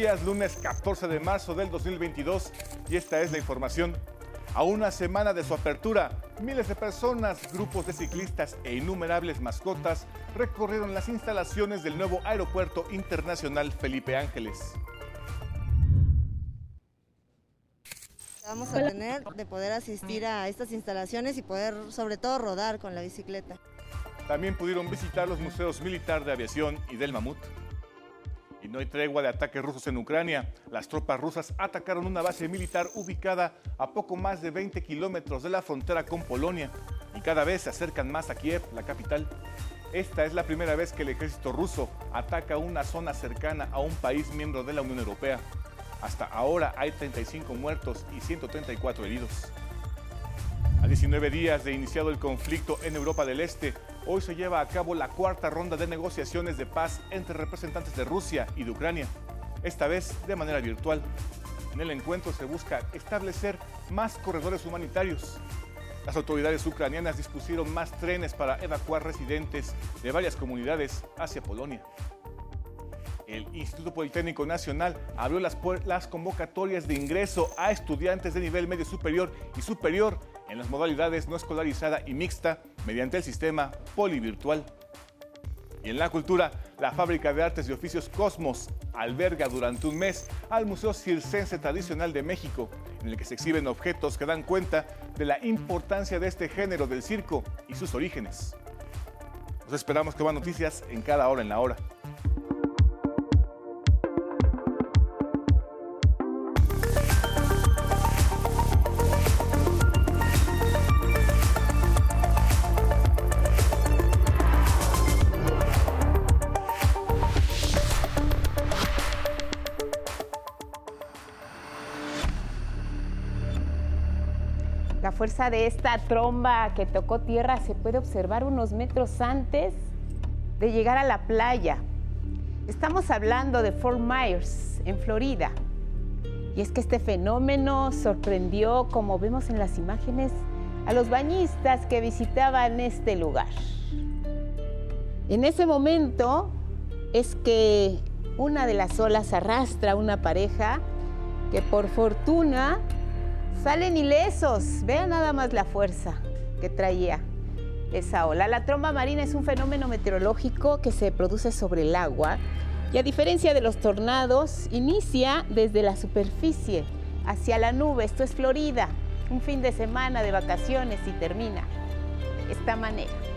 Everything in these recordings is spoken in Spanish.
Días, lunes 14 de marzo del 2022 y esta es la información. A una semana de su apertura, miles de personas, grupos de ciclistas e innumerables mascotas recorrieron las instalaciones del nuevo Aeropuerto Internacional Felipe Ángeles. Vamos a tener de poder asistir a estas instalaciones y poder sobre todo rodar con la bicicleta. También pudieron visitar los museos militar de aviación y del mamut. Y no hay tregua de ataques rusos en Ucrania. Las tropas rusas atacaron una base militar ubicada a poco más de 20 kilómetros de la frontera con Polonia y cada vez se acercan más a Kiev, la capital. Esta es la primera vez que el ejército ruso ataca una zona cercana a un país miembro de la Unión Europea. Hasta ahora hay 35 muertos y 134 heridos. A 19 días de iniciado el conflicto en Europa del Este, hoy se lleva a cabo la cuarta ronda de negociaciones de paz entre representantes de Rusia y de Ucrania, esta vez de manera virtual. En el encuentro se busca establecer más corredores humanitarios. Las autoridades ucranianas dispusieron más trenes para evacuar residentes de varias comunidades hacia Polonia. El Instituto Politécnico Nacional abrió las, convocatorias de ingreso a estudiantes de nivel medio superior y superior en las modalidades no escolarizada y mixta mediante el sistema polivirtual. Y en la cultura, la Fábrica de Artes y Oficios Cosmos alberga durante un mes al Museo Circense Tradicional de México, en el que se exhiben objetos que dan cuenta de la importancia de este género del circo y sus orígenes. Nos esperamos que van noticias en cada hora en la hora. Fuerza de esta tromba que tocó tierra se puede observar unos metros antes de llegar a la playa. Estamos hablando de Fort Myers, en Florida. Y es que este fenómeno sorprendió, como vemos en las imágenes, a los bañistas que visitaban este lugar. En ese momento es que una de las olas arrastra a una pareja que por fortuna Salen ilesos. Vean nada más la fuerza que traía esa ola. La tromba marina es un fenómeno meteorológico que se produce sobre el agua y a diferencia de los tornados, inicia desde la superficie hacia la nube. Esto es Florida, un fin de semana de vacaciones y termina esta manera.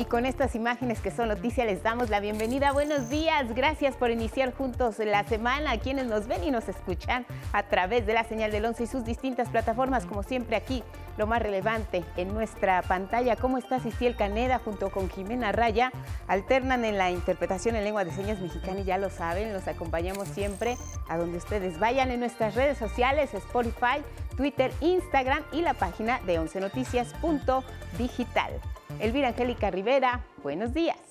Y con estas imágenes que son noticia les damos la bienvenida. Buenos días, gracias por iniciar juntos la semana. A quienes nos ven y nos escuchan a través de la señal del 11 y sus distintas plataformas, como siempre aquí, lo más relevante en nuestra pantalla. ¿Cómo está Ciciel Caneda junto con Jimena Raya? Alternan en la interpretación en lengua de señas mexicana y ya lo saben, los acompañamos siempre a donde ustedes vayan en nuestras redes sociales, Spotify, Twitter, Instagram y la página de 11noticias.digital. Elvira Angélica Rivera, buenos días.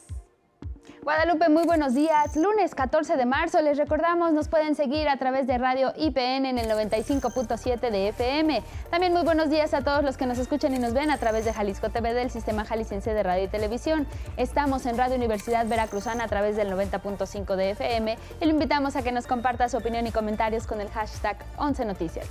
Guadalupe, muy buenos días. Lunes 14 de marzo, les recordamos, nos pueden seguir a través de Radio IPN en el 95.7 de FM. También muy buenos días a todos los que nos escuchan y nos ven a través de Jalisco TV del Sistema Jalisciense de Radio y Televisión. Estamos en Radio Universidad Veracruzana a través del 90.5 de FM y le invitamos a que nos comparta su opinión y comentarios con el hashtag 11 Noticias.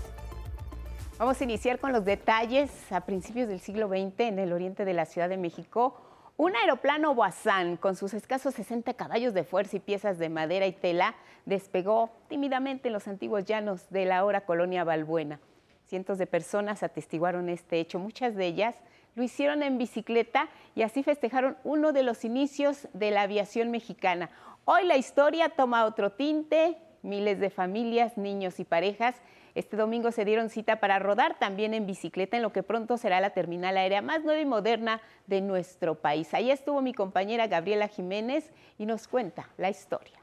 Vamos a iniciar con los detalles. A principios del siglo XX, en el oriente de la Ciudad de México, un aeroplano Boazán con sus escasos 60 caballos de fuerza y piezas de madera y tela despegó tímidamente en los antiguos llanos de la ahora colonia Balbuena. Cientos de personas atestiguaron este hecho, muchas de ellas lo hicieron en bicicleta y así festejaron uno de los inicios de la aviación mexicana. Hoy la historia toma otro tinte, miles de familias, niños y parejas este domingo se dieron cita para rodar también en bicicleta en lo que pronto será la terminal aérea más nueva y moderna de nuestro país. Ahí estuvo mi compañera Gabriela Jiménez y nos cuenta la historia.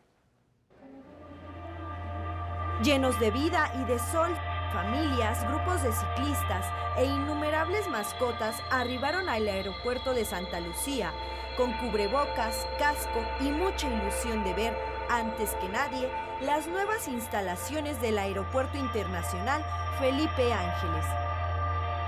Llenos de vida y de sol, familias, grupos de ciclistas e innumerables mascotas arribaron al aeropuerto de Santa Lucía con cubrebocas, casco y mucha ilusión de ver antes que nadie, las nuevas instalaciones del Aeropuerto Internacional Felipe Ángeles.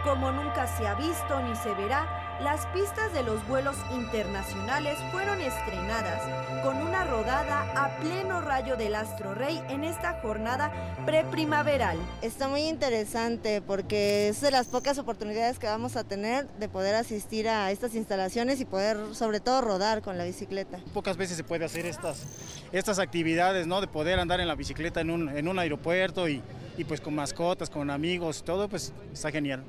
Como nunca se ha visto ni se verá, las pistas de los vuelos internacionales fueron estrenadas con una rodada a pleno rayo del Astro Rey en esta jornada preprimaveral. Está muy interesante porque es de las pocas oportunidades que vamos a tener de poder asistir a estas instalaciones y poder sobre todo rodar con la bicicleta. Pocas veces se puede hacer estas, estas actividades, ¿no? De poder andar en la bicicleta en un, en un aeropuerto y, y pues con mascotas, con amigos, todo, pues está genial.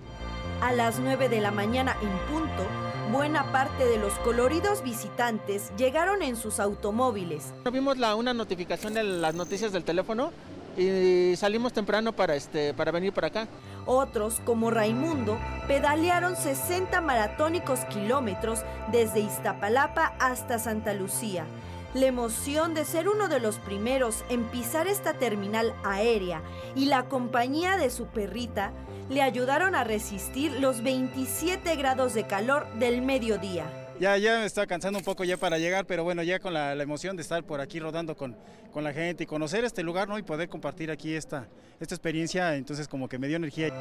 A las 9 de la mañana en punto, buena parte de los coloridos visitantes llegaron en sus automóviles. Vimos la, una notificación de las noticias del teléfono y salimos temprano para, este, para venir por acá. Otros, como Raimundo, pedalearon 60 maratónicos kilómetros desde Iztapalapa hasta Santa Lucía. La emoción de ser uno de los primeros en pisar esta terminal aérea y la compañía de su perrita le ayudaron a resistir los 27 grados de calor del mediodía. Ya, ya me está cansando un poco ya para llegar, pero bueno, ya con la, la, emoción de estar por aquí rodando con, con la gente y conocer este lugar, ¿no? Y poder compartir aquí esta, esta experiencia, entonces como que me dio energía.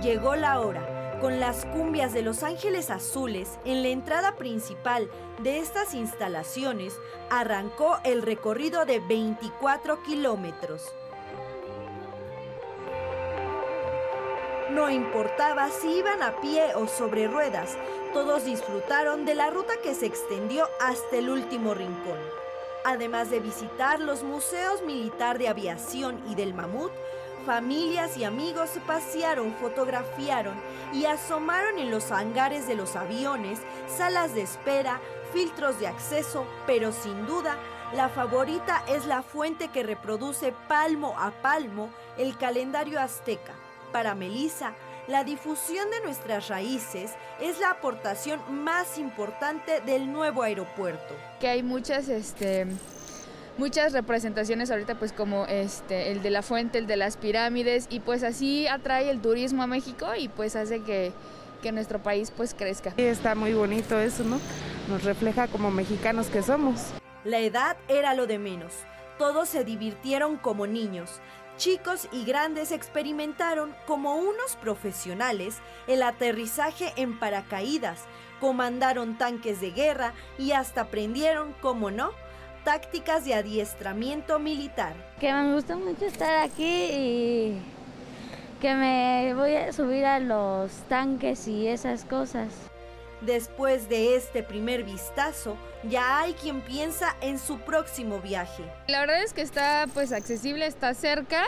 Llegó la hora. Con las cumbias de Los Ángeles Azules en la entrada principal de estas instalaciones, arrancó el recorrido de 24 kilómetros. No importaba si iban a pie o sobre ruedas, todos disfrutaron de la ruta que se extendió hasta el último rincón. Además de visitar los museos militar de aviación y del mamut, familias y amigos se pasearon, fotografiaron y asomaron en los hangares de los aviones, salas de espera, filtros de acceso, pero sin duda la favorita es la fuente que reproduce palmo a palmo el calendario azteca para Melissa, la difusión de nuestras raíces es la aportación más importante del nuevo aeropuerto. Que hay muchas, este, muchas representaciones ahorita, pues como este, el de la fuente, el de las pirámides, y pues así atrae el turismo a México y pues hace que, que nuestro país pues crezca. Está muy bonito eso, ¿no? Nos refleja como mexicanos que somos. La edad era lo de menos. Todos se divirtieron como niños. Chicos y grandes experimentaron como unos profesionales el aterrizaje en paracaídas, comandaron tanques de guerra y hasta aprendieron, como no, tácticas de adiestramiento militar. Que me gusta mucho estar aquí y que me voy a subir a los tanques y esas cosas. Después de este primer vistazo, ya hay quien piensa en su próximo viaje. La verdad es que está pues accesible, está cerca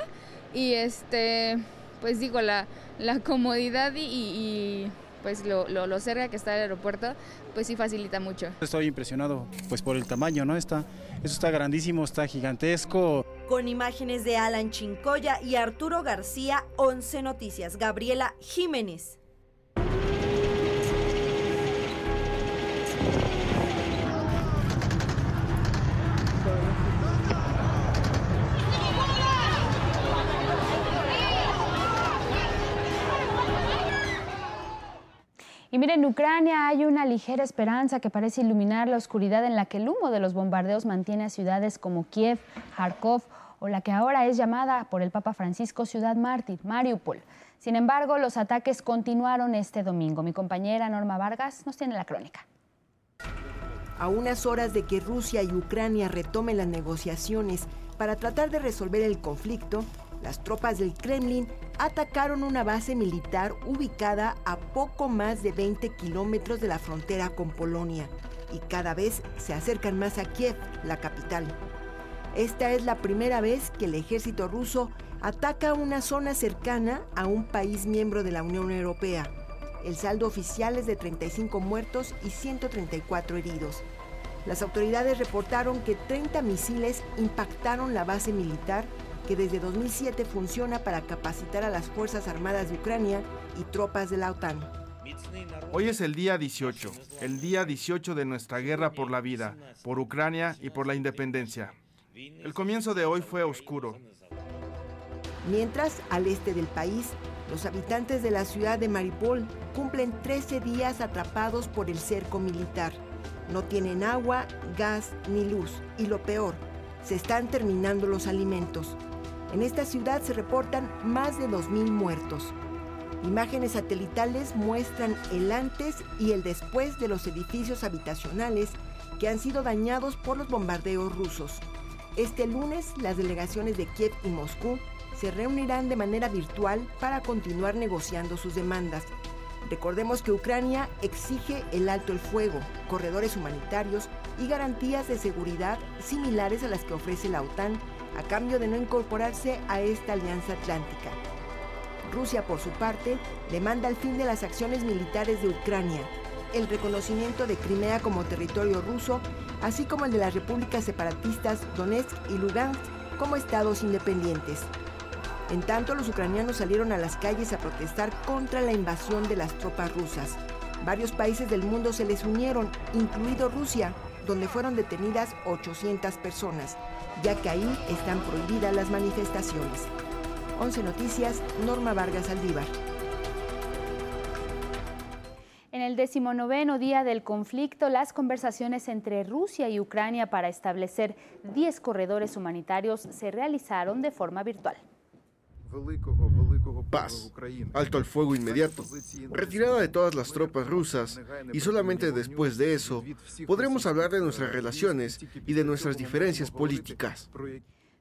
y este, pues digo, la, la comodidad y, y pues lo, lo, lo, cerca que está el aeropuerto, pues sí facilita mucho. Estoy impresionado pues por el tamaño, ¿no? Está, eso está grandísimo, está gigantesco. Con imágenes de Alan Chincoya y Arturo García, 11 Noticias, Gabriela Jiménez. Y miren, en Ucrania hay una ligera esperanza que parece iluminar la oscuridad en la que el humo de los bombardeos mantiene a ciudades como Kiev, Kharkov o la que ahora es llamada por el Papa Francisco Ciudad Mártir, Mariupol. Sin embargo, los ataques continuaron este domingo. Mi compañera Norma Vargas nos tiene la crónica. A unas horas de que Rusia y Ucrania retomen las negociaciones para tratar de resolver el conflicto, las tropas del Kremlin atacaron una base militar ubicada a poco más de 20 kilómetros de la frontera con Polonia y cada vez se acercan más a Kiev, la capital. Esta es la primera vez que el ejército ruso ataca una zona cercana a un país miembro de la Unión Europea. El saldo oficial es de 35 muertos y 134 heridos. Las autoridades reportaron que 30 misiles impactaron la base militar que desde 2007 funciona para capacitar a las Fuerzas Armadas de Ucrania y tropas de la OTAN. Hoy es el día 18, el día 18 de nuestra guerra por la vida, por Ucrania y por la independencia. El comienzo de hoy fue oscuro. Mientras, al este del país, los habitantes de la ciudad de Mariupol cumplen 13 días atrapados por el cerco militar. No tienen agua, gas ni luz. Y lo peor, se están terminando los alimentos. En esta ciudad se reportan más de 2.000 muertos. Imágenes satelitales muestran el antes y el después de los edificios habitacionales que han sido dañados por los bombardeos rusos. Este lunes, las delegaciones de Kiev y Moscú se reunirán de manera virtual para continuar negociando sus demandas. Recordemos que Ucrania exige el alto el fuego, corredores humanitarios y garantías de seguridad similares a las que ofrece la OTAN a cambio de no incorporarse a esta alianza atlántica. Rusia, por su parte, demanda el fin de las acciones militares de Ucrania, el reconocimiento de Crimea como territorio ruso, así como el de las repúblicas separatistas Donetsk y Lugansk como estados independientes. En tanto, los ucranianos salieron a las calles a protestar contra la invasión de las tropas rusas. Varios países del mundo se les unieron, incluido Rusia, donde fueron detenidas 800 personas, ya que ahí están prohibidas las manifestaciones. 11 Noticias, Norma Vargas Aldívar. En el decimonoveno día del conflicto, las conversaciones entre Rusia y Ucrania para establecer 10 corredores humanitarios se realizaron de forma virtual. Paz, alto al fuego inmediato, retirada de todas las tropas rusas y solamente después de eso podremos hablar de nuestras relaciones y de nuestras diferencias políticas.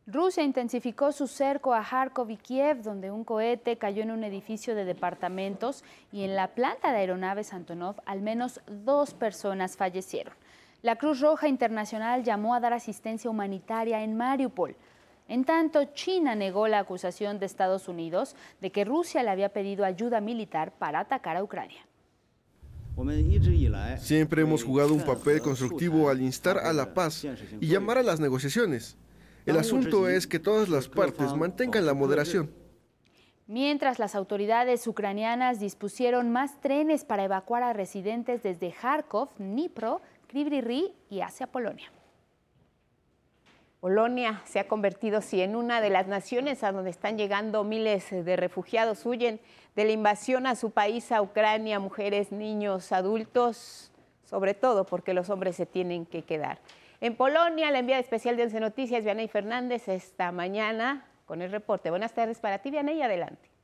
Rusia intensificó su cerco a Kharkov y Kiev, donde un cohete cayó en un edificio de departamentos y en la planta de aeronaves Antonov al menos dos personas fallecieron. La Cruz Roja Internacional llamó a dar asistencia humanitaria en Mariupol. En tanto, China negó la acusación de Estados Unidos de que Rusia le había pedido ayuda militar para atacar a Ucrania. Siempre hemos jugado un papel constructivo al instar a la paz y llamar a las negociaciones. El asunto es que todas las partes mantengan la moderación. Mientras las autoridades ucranianas dispusieron más trenes para evacuar a residentes desde Kharkov, Dnipro, Krivri y hacia Polonia. Polonia se ha convertido, sí, en una de las naciones a donde están llegando miles de refugiados. Huyen de la invasión a su país, a Ucrania, mujeres, niños, adultos, sobre todo porque los hombres se tienen que quedar. En Polonia, la enviada especial de Once Noticias, Vianey Fernández, esta mañana con el reporte. Buenas tardes para ti, Vianey, adelante.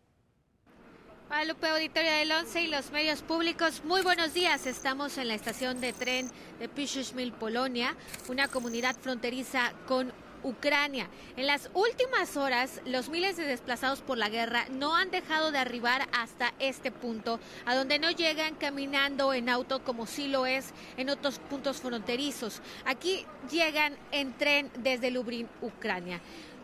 Guadalupe Auditorio del 11 y los medios públicos, muy buenos días. Estamos en la estación de tren de Piszczmil, Polonia, una comunidad fronteriza con Ucrania. En las últimas horas, los miles de desplazados por la guerra no han dejado de arribar hasta este punto, a donde no llegan caminando en auto como sí lo es en otros puntos fronterizos. Aquí llegan en tren desde Lublin, Ucrania.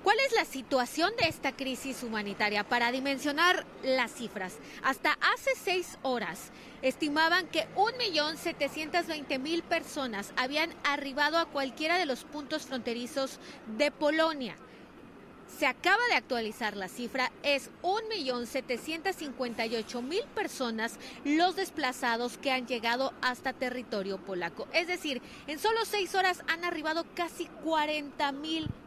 ¿Cuál es la situación de esta crisis humanitaria? Para dimensionar las cifras, hasta hace seis horas estimaban que 1.720.000 personas habían arribado a cualquiera de los puntos fronterizos de Polonia. Se acaba de actualizar la cifra, es 1.758.000 personas los desplazados que han llegado hasta territorio polaco. Es decir, en solo seis horas han arribado casi 40.000 personas.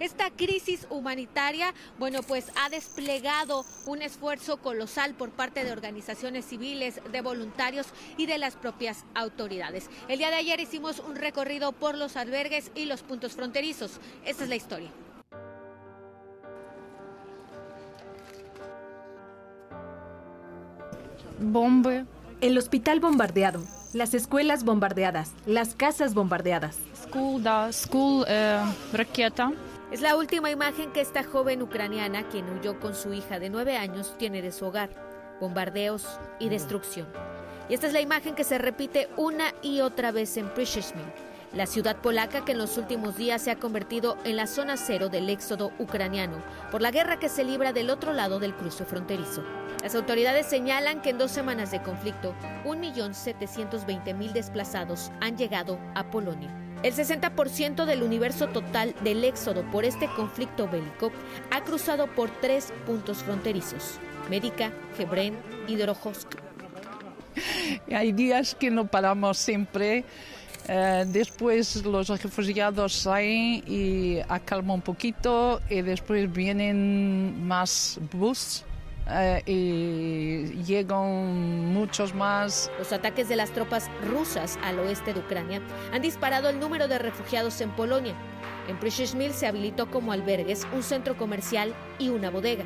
Esta crisis humanitaria, bueno, pues ha desplegado un esfuerzo colosal por parte de organizaciones civiles, de voluntarios y de las propias autoridades. El día de ayer hicimos un recorrido por los albergues y los puntos fronterizos. Esta es la historia. Bombe. El hospital bombardeado, las escuelas bombardeadas, las casas bombardeadas. School, da, school, eh, raqueta. Es la última imagen que esta joven ucraniana, quien huyó con su hija de nueve años, tiene de su hogar. Bombardeos y destrucción. Y esta es la imagen que se repite una y otra vez en Przyszmil, la ciudad polaca que en los últimos días se ha convertido en la zona cero del éxodo ucraniano por la guerra que se libra del otro lado del cruce fronterizo. Las autoridades señalan que en dos semanas de conflicto, 1.720.000 desplazados han llegado a Polonia. El 60% del universo total del éxodo por este conflicto bélico ha cruzado por tres puntos fronterizos, Médica, Hebrén y Dorohovsk. Hay días que no paramos siempre. Eh, después los refugiados salen y acalman un poquito y después vienen más bus eh, y llegan muchos más. Los ataques de las tropas rusas al oeste de Ucrania han disparado el número de refugiados en Polonia. En Przyszmil se habilitó como albergues un centro comercial y una bodega.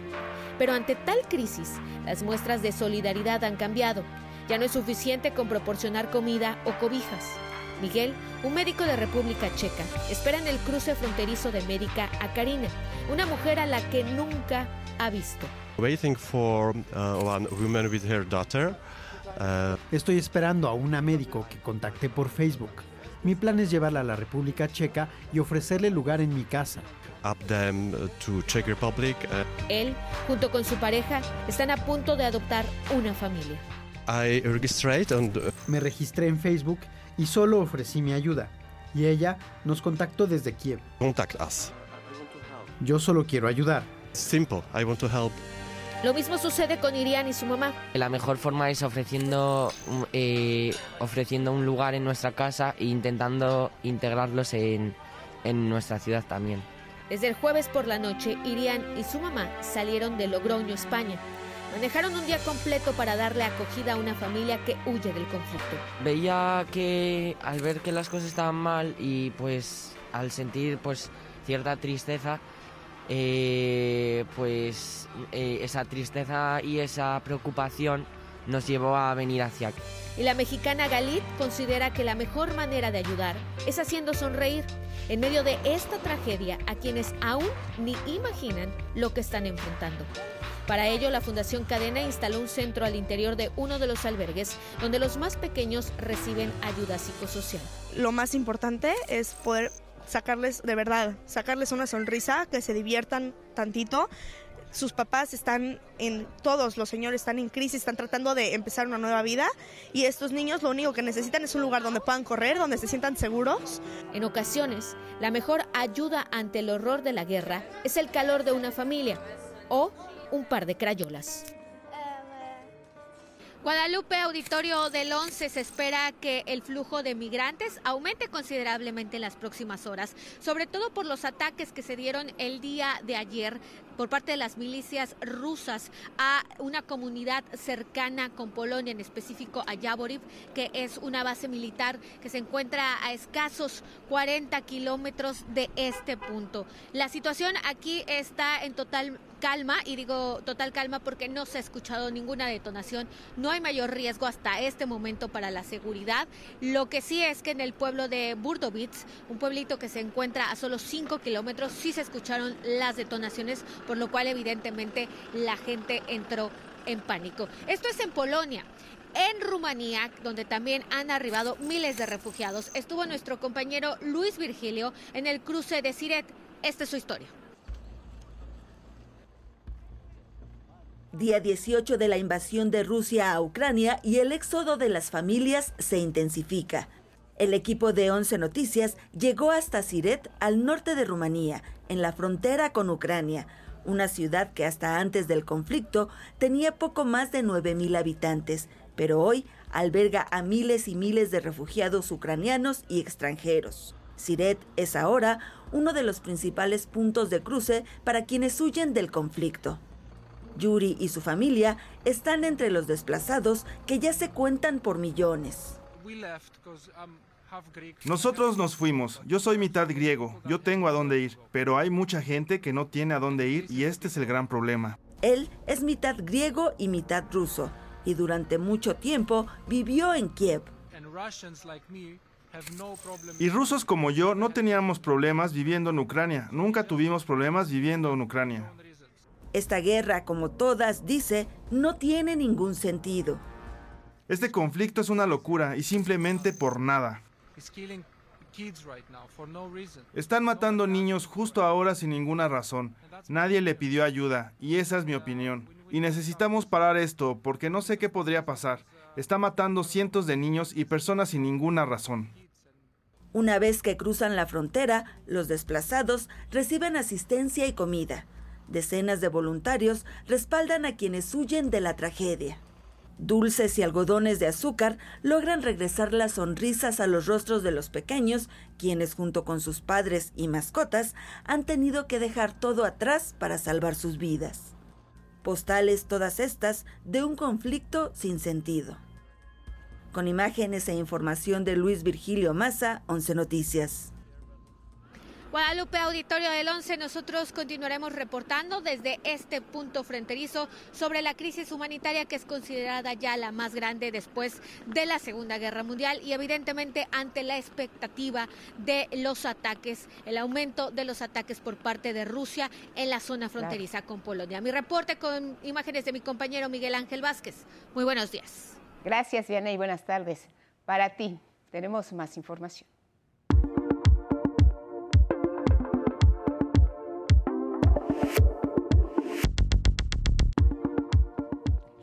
Pero ante tal crisis, las muestras de solidaridad han cambiado. Ya no es suficiente con proporcionar comida o cobijas. Miguel, un médico de República Checa, espera en el cruce fronterizo de Médica a Karina, una mujer a la que nunca ha visto. Waiting for uh, one woman with her daughter. Uh, Estoy esperando a una médico que contacté por Facebook. Mi plan es llevarla a la República Checa y ofrecerle lugar en mi casa. up them to Czech Republic. Uh, Él, junto con su pareja, están a punto de adoptar una familia. I registered and uh, Me registré en Facebook y solo ofrecí mi ayuda. Y ella nos contactó desde Kiev. contact us. Yo solo quiero ayudar. Simple. I want to help. Lo mismo sucede con Irian y su mamá. La mejor forma es ofreciendo, un- eh, ofreciendo un lugar en nuestra casa e intentando integrarlos en, en nuestra ciudad también. Desde el jueves por la noche, Irian y su mamá salieron de Logroño, España. Manejaron un día completo para darle acogida a una familia que huye del conflicto. Veía que al ver que las cosas estaban mal y pues al sentir pues cierta tristeza, eh, pues eh, esa tristeza y esa preocupación nos llevó a venir hacia aquí. Y la mexicana Galit considera que la mejor manera de ayudar es haciendo sonreír en medio de esta tragedia a quienes aún ni imaginan lo que están enfrentando. Para ello, la Fundación Cadena instaló un centro al interior de uno de los albergues donde los más pequeños reciben ayuda psicosocial. lo más importante es poder sacarles, de verdad, sacarles una sonrisa, que se diviertan tantito. Sus papás están en, todos los señores están en crisis, están tratando de empezar una nueva vida y estos niños lo único que necesitan es un lugar donde puedan correr, donde se sientan seguros. En ocasiones, la mejor ayuda ante el horror de la guerra es el calor de una familia o un par de crayolas. Guadalupe, auditorio del 11, se espera que el flujo de migrantes aumente considerablemente en las próximas horas, sobre todo por los ataques que se dieron el día de ayer por parte de las milicias rusas a una comunidad cercana con Polonia, en específico a Yavoriv, que es una base militar que se encuentra a escasos 40 kilómetros de este punto. La situación aquí está en total calma y digo total calma porque no se ha escuchado ninguna detonación, no hay mayor riesgo hasta este momento para la seguridad. Lo que sí es que en el pueblo de Burdovitz, un pueblito que se encuentra a solo 5 kilómetros, sí se escucharon las detonaciones, por lo cual evidentemente la gente entró en pánico. Esto es en Polonia. En Rumanía, donde también han arribado miles de refugiados, estuvo nuestro compañero Luis Virgilio en el cruce de Siret. Esta es su historia. Día 18 de la invasión de Rusia a Ucrania y el éxodo de las familias se intensifica. El equipo de 11 Noticias llegó hasta Siret, al norte de Rumanía, en la frontera con Ucrania, una ciudad que hasta antes del conflicto tenía poco más de 9.000 habitantes, pero hoy alberga a miles y miles de refugiados ucranianos y extranjeros. Siret es ahora uno de los principales puntos de cruce para quienes huyen del conflicto. Yuri y su familia están entre los desplazados que ya se cuentan por millones. Nosotros nos fuimos. Yo soy mitad griego. Yo tengo a dónde ir. Pero hay mucha gente que no tiene a dónde ir y este es el gran problema. Él es mitad griego y mitad ruso y durante mucho tiempo vivió en Kiev. Y rusos como yo no teníamos problemas viviendo en Ucrania. Nunca tuvimos problemas viviendo en Ucrania. Esta guerra, como todas, dice, no tiene ningún sentido. Este conflicto es una locura y simplemente por nada. Están matando niños justo ahora sin ninguna razón. Nadie le pidió ayuda y esa es mi opinión. Y necesitamos parar esto porque no sé qué podría pasar. Está matando cientos de niños y personas sin ninguna razón. Una vez que cruzan la frontera, los desplazados reciben asistencia y comida. Decenas de voluntarios respaldan a quienes huyen de la tragedia. Dulces y algodones de azúcar logran regresar las sonrisas a los rostros de los pequeños, quienes junto con sus padres y mascotas han tenido que dejar todo atrás para salvar sus vidas. Postales todas estas de un conflicto sin sentido. Con imágenes e información de Luis Virgilio Maza, 11 Noticias. Guadalupe, auditorio del 11, nosotros continuaremos reportando desde este punto fronterizo sobre la crisis humanitaria que es considerada ya la más grande después de la Segunda Guerra Mundial y evidentemente ante la expectativa de los ataques, el aumento de los ataques por parte de Rusia en la zona fronteriza con Polonia. Mi reporte con imágenes de mi compañero Miguel Ángel Vázquez. Muy buenos días. Gracias, Diana, y buenas tardes. Para ti, tenemos más información.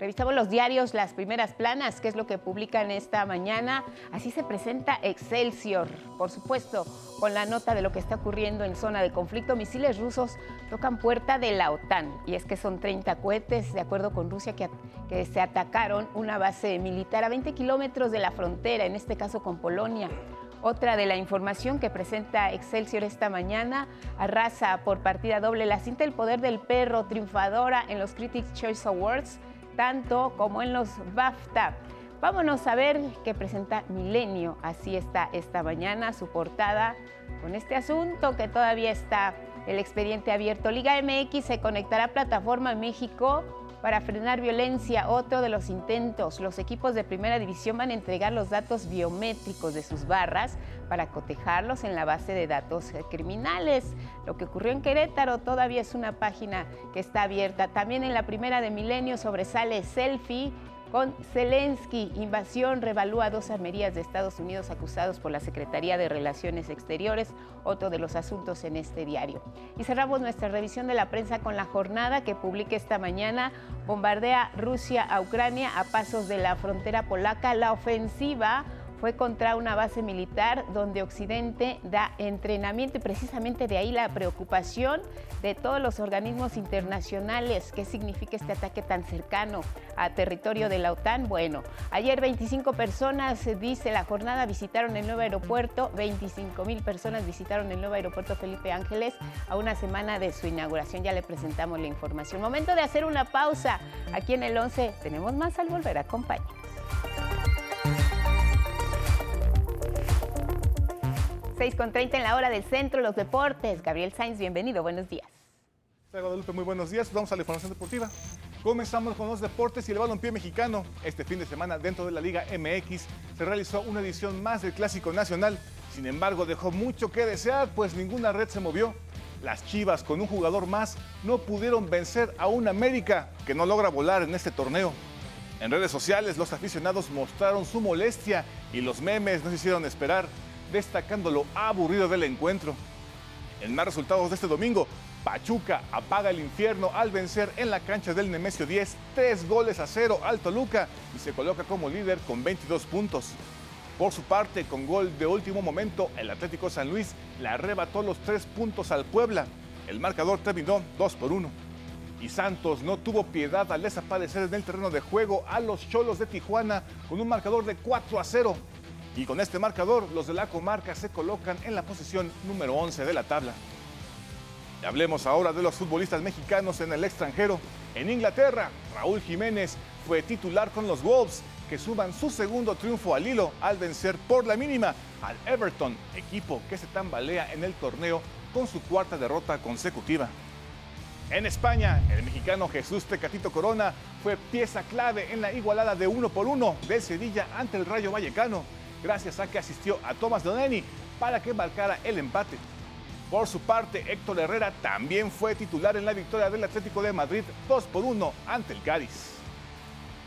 Revisamos los diarios, las primeras planas, qué es lo que publican esta mañana. Así se presenta Excelsior, por supuesto, con la nota de lo que está ocurriendo en zona de conflicto. Misiles rusos tocan puerta de la OTAN y es que son 30 cohetes, de acuerdo con Rusia, que, que se atacaron una base militar a 20 kilómetros de la frontera, en este caso con Polonia. Otra de la información que presenta Excelsior esta mañana, arrasa por partida doble la cinta El Poder del Perro, triunfadora en los Critics' Choice Awards tanto como en los BAFTA. Vámonos a ver qué presenta Milenio. Así está esta mañana su portada con este asunto que todavía está el expediente abierto. Liga MX se conectará a plataforma México para frenar violencia, otro de los intentos. Los equipos de primera división van a entregar los datos biométricos de sus barras para cotejarlos en la base de datos criminales. Lo que ocurrió en Querétaro todavía es una página que está abierta. También en la primera de Milenio sobresale Selfie con Zelensky, invasión revalúa dos armerías de Estados Unidos acusados por la Secretaría de Relaciones Exteriores, otro de los asuntos en este diario. Y cerramos nuestra revisión de la prensa con la jornada que publica esta mañana. Bombardea Rusia a Ucrania a pasos de la frontera polaca. La ofensiva fue contra una base militar donde Occidente da entrenamiento y precisamente de ahí la preocupación de todos los organismos internacionales. ¿Qué significa este ataque tan cercano a territorio de la OTAN? Bueno, ayer 25 personas, dice la jornada, visitaron el nuevo aeropuerto, 25 mil personas visitaron el nuevo aeropuerto Felipe Ángeles a una semana de su inauguración. Ya le presentamos la información. Momento de hacer una pausa. Aquí en el 11 tenemos más al volver. Acompáñenos. 6 con 30 en la hora del centro, los deportes. Gabriel Sainz, bienvenido, buenos días. Guadalupe, muy buenos días. Vamos a la información deportiva. Comenzamos con los deportes y el balompié mexicano. Este fin de semana, dentro de la Liga MX, se realizó una edición más del Clásico Nacional. Sin embargo, dejó mucho que desear, pues ninguna red se movió. Las Chivas, con un jugador más, no pudieron vencer a un América que no logra volar en este torneo. En redes sociales, los aficionados mostraron su molestia y los memes no se hicieron esperar destacando lo aburrido del encuentro. En más resultados de este domingo, Pachuca apaga el infierno al vencer en la cancha del Nemesio 10 tres goles a cero al Toluca y se coloca como líder con 22 puntos. Por su parte, con gol de último momento, el Atlético San Luis le arrebató los tres puntos al Puebla. El marcador terminó 2 por 1. Y Santos no tuvo piedad al desaparecer en el terreno de juego a los Cholos de Tijuana con un marcador de 4 a 0. Y con este marcador, los de la comarca se colocan en la posición número 11 de la tabla. Hablemos ahora de los futbolistas mexicanos en el extranjero. En Inglaterra, Raúl Jiménez fue titular con los Wolves, que suban su segundo triunfo al hilo al vencer por la mínima al Everton, equipo que se tambalea en el torneo con su cuarta derrota consecutiva. En España, el mexicano Jesús Tecatito Corona fue pieza clave en la igualada de uno por uno de Sevilla ante el Rayo Vallecano gracias a que asistió a Tomás Doneni para que marcara el empate. Por su parte, Héctor Herrera también fue titular en la victoria del Atlético de Madrid 2 por 1 ante el Cádiz.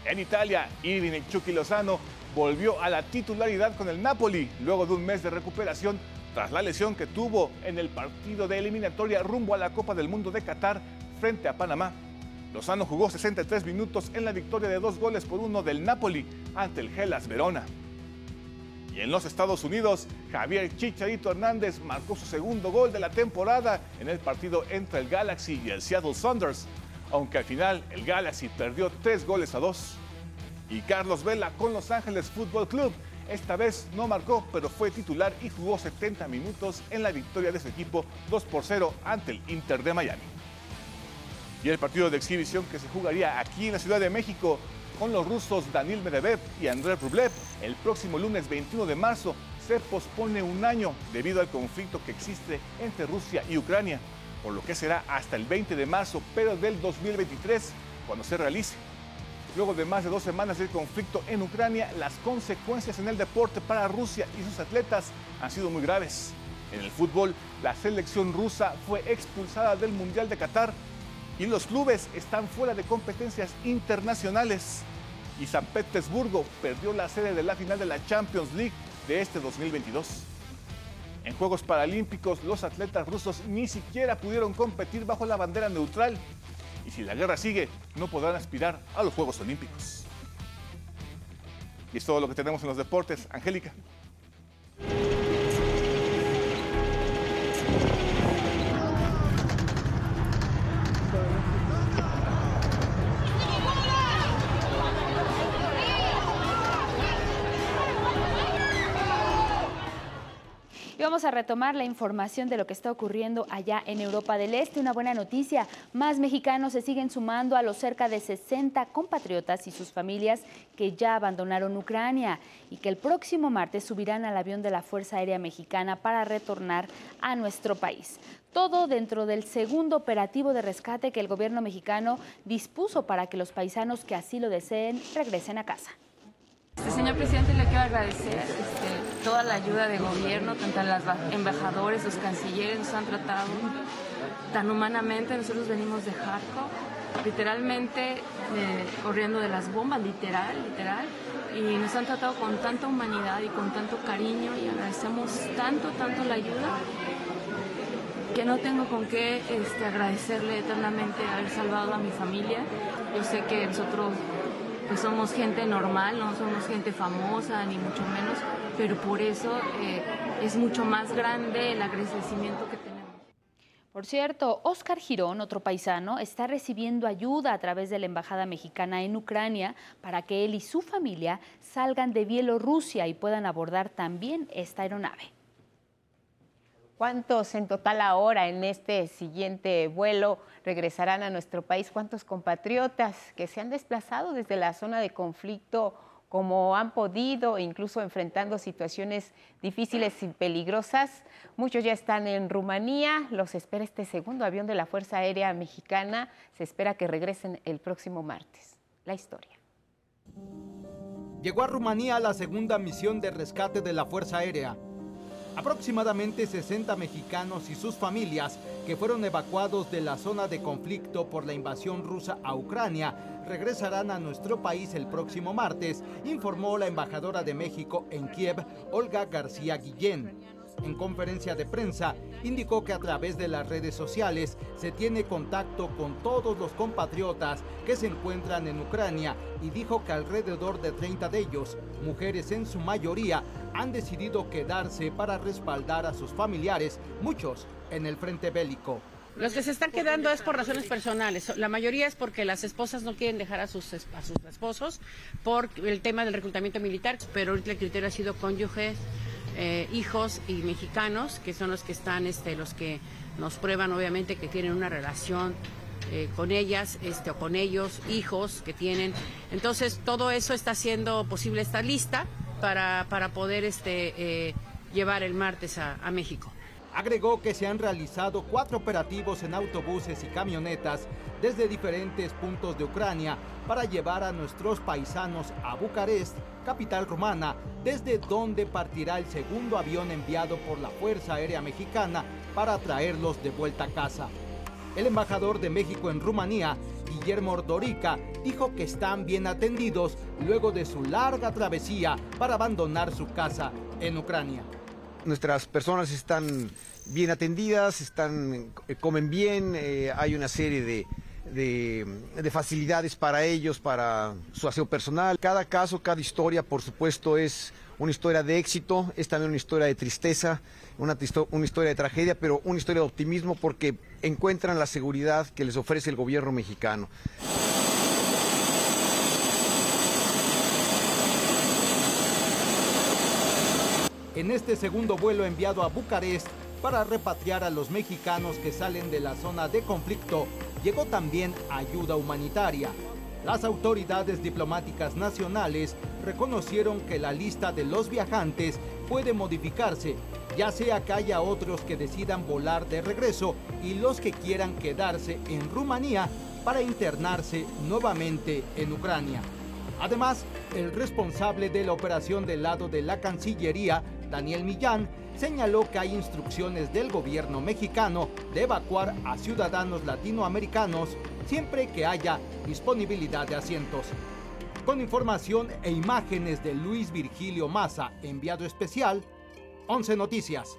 En Italia, Irving Chucky Lozano volvió a la titularidad con el Napoli luego de un mes de recuperación tras la lesión que tuvo en el partido de eliminatoria rumbo a la Copa del Mundo de Qatar frente a Panamá. Lozano jugó 63 minutos en la victoria de dos goles por uno del Napoli ante el Gelas Verona. Y en los Estados Unidos, Javier Chicharito Hernández marcó su segundo gol de la temporada en el partido entre el Galaxy y el Seattle Saunders, aunque al final el Galaxy perdió tres goles a dos. Y Carlos Vela con Los Ángeles Fútbol Club esta vez no marcó, pero fue titular y jugó 70 minutos en la victoria de su equipo 2 por 0 ante el Inter de Miami. Y el partido de exhibición que se jugaría aquí en la Ciudad de México con los rusos Danil Medvedev y Andrei Rublev el próximo lunes 21 de marzo se pospone un año debido al conflicto que existe entre Rusia y Ucrania, por lo que será hasta el 20 de marzo, pero del 2023, cuando se realice. Luego de más de dos semanas del conflicto en Ucrania, las consecuencias en el deporte para Rusia y sus atletas han sido muy graves. En el fútbol, la selección rusa fue expulsada del Mundial de Qatar y los clubes están fuera de competencias internacionales. Y San Petersburgo perdió la sede de la final de la Champions League de este 2022. En Juegos Paralímpicos, los atletas rusos ni siquiera pudieron competir bajo la bandera neutral. Y si la guerra sigue, no podrán aspirar a los Juegos Olímpicos. Y es todo lo que tenemos en los deportes. Angélica. Vamos a retomar la información de lo que está ocurriendo allá en Europa del Este. Una buena noticia, más mexicanos se siguen sumando a los cerca de 60 compatriotas y sus familias que ya abandonaron Ucrania y que el próximo martes subirán al avión de la Fuerza Aérea Mexicana para retornar a nuestro país. Todo dentro del segundo operativo de rescate que el gobierno mexicano dispuso para que los paisanos que así lo deseen regresen a casa. Este, señor presidente, le quiero agradecer este, toda la ayuda de gobierno, tanto los embajadores, los cancilleres nos han tratado tan humanamente. Nosotros venimos de Kharkov, literalmente eh, corriendo de las bombas, literal, literal, y nos han tratado con tanta humanidad y con tanto cariño y agradecemos tanto, tanto la ayuda que no tengo con qué este, agradecerle eternamente haber salvado a mi familia. Yo sé que nosotros pues somos gente normal, no somos gente famosa ni mucho menos, pero por eso eh, es mucho más grande el agradecimiento que tenemos. Por cierto, Oscar Girón, otro paisano, está recibiendo ayuda a través de la Embajada Mexicana en Ucrania para que él y su familia salgan de Bielorrusia y puedan abordar también esta aeronave. ¿Cuántos en total ahora en este siguiente vuelo regresarán a nuestro país? ¿Cuántos compatriotas que se han desplazado desde la zona de conflicto como han podido, incluso enfrentando situaciones difíciles y peligrosas? Muchos ya están en Rumanía, los espera este segundo avión de la Fuerza Aérea Mexicana, se espera que regresen el próximo martes. La historia. Llegó a Rumanía la segunda misión de rescate de la Fuerza Aérea Aproximadamente 60 mexicanos y sus familias que fueron evacuados de la zona de conflicto por la invasión rusa a Ucrania regresarán a nuestro país el próximo martes, informó la embajadora de México en Kiev, Olga García Guillén en conferencia de prensa, indicó que a través de las redes sociales se tiene contacto con todos los compatriotas que se encuentran en Ucrania y dijo que alrededor de 30 de ellos, mujeres en su mayoría, han decidido quedarse para respaldar a sus familiares, muchos en el frente bélico. Los que se están quedando es por razones personales. La mayoría es porque las esposas no quieren dejar a sus, a sus esposos por el tema del reclutamiento militar, pero ahorita el criterio ha sido cónyuges, eh, hijos y mexicanos, que son los que están, este, los que nos prueban obviamente que tienen una relación eh, con ellas este, o con ellos, hijos que tienen. Entonces, todo eso está haciendo posible esta lista para, para poder este, eh, llevar el martes a, a México. Agregó que se han realizado cuatro operativos en autobuses y camionetas desde diferentes puntos de Ucrania para llevar a nuestros paisanos a Bucarest, capital rumana, desde donde partirá el segundo avión enviado por la Fuerza Aérea Mexicana para traerlos de vuelta a casa. El embajador de México en Rumanía, Guillermo Ordorica, dijo que están bien atendidos luego de su larga travesía para abandonar su casa en Ucrania nuestras personas están bien atendidas, están, eh, comen bien, eh, hay una serie de, de, facilidades para ellos, para su aseo personal. Cada caso, cada historia, por supuesto, es una historia de éxito, es también una historia de tristeza, una, una historia de tragedia, pero una historia de optimismo porque encuentran la seguridad que les ofrece el gobierno mexicano. En este segundo vuelo enviado a Bucarest, para repatriar a los mexicanos que salen de la zona de conflicto, llegó también ayuda humanitaria. Las autoridades diplomáticas nacionales reconocieron que la lista de los viajantes puede modificarse, ya sea que haya otros que decidan volar de regreso y los que quieran quedarse en Rumanía para internarse nuevamente en Ucrania. Además, el responsable de la operación del lado de la Cancillería, Daniel Millán, señaló que hay instrucciones del gobierno mexicano de evacuar a ciudadanos latinoamericanos siempre que haya disponibilidad de asientos. Con información e imágenes de Luis Virgilio Maza, enviado especial, 11 Noticias.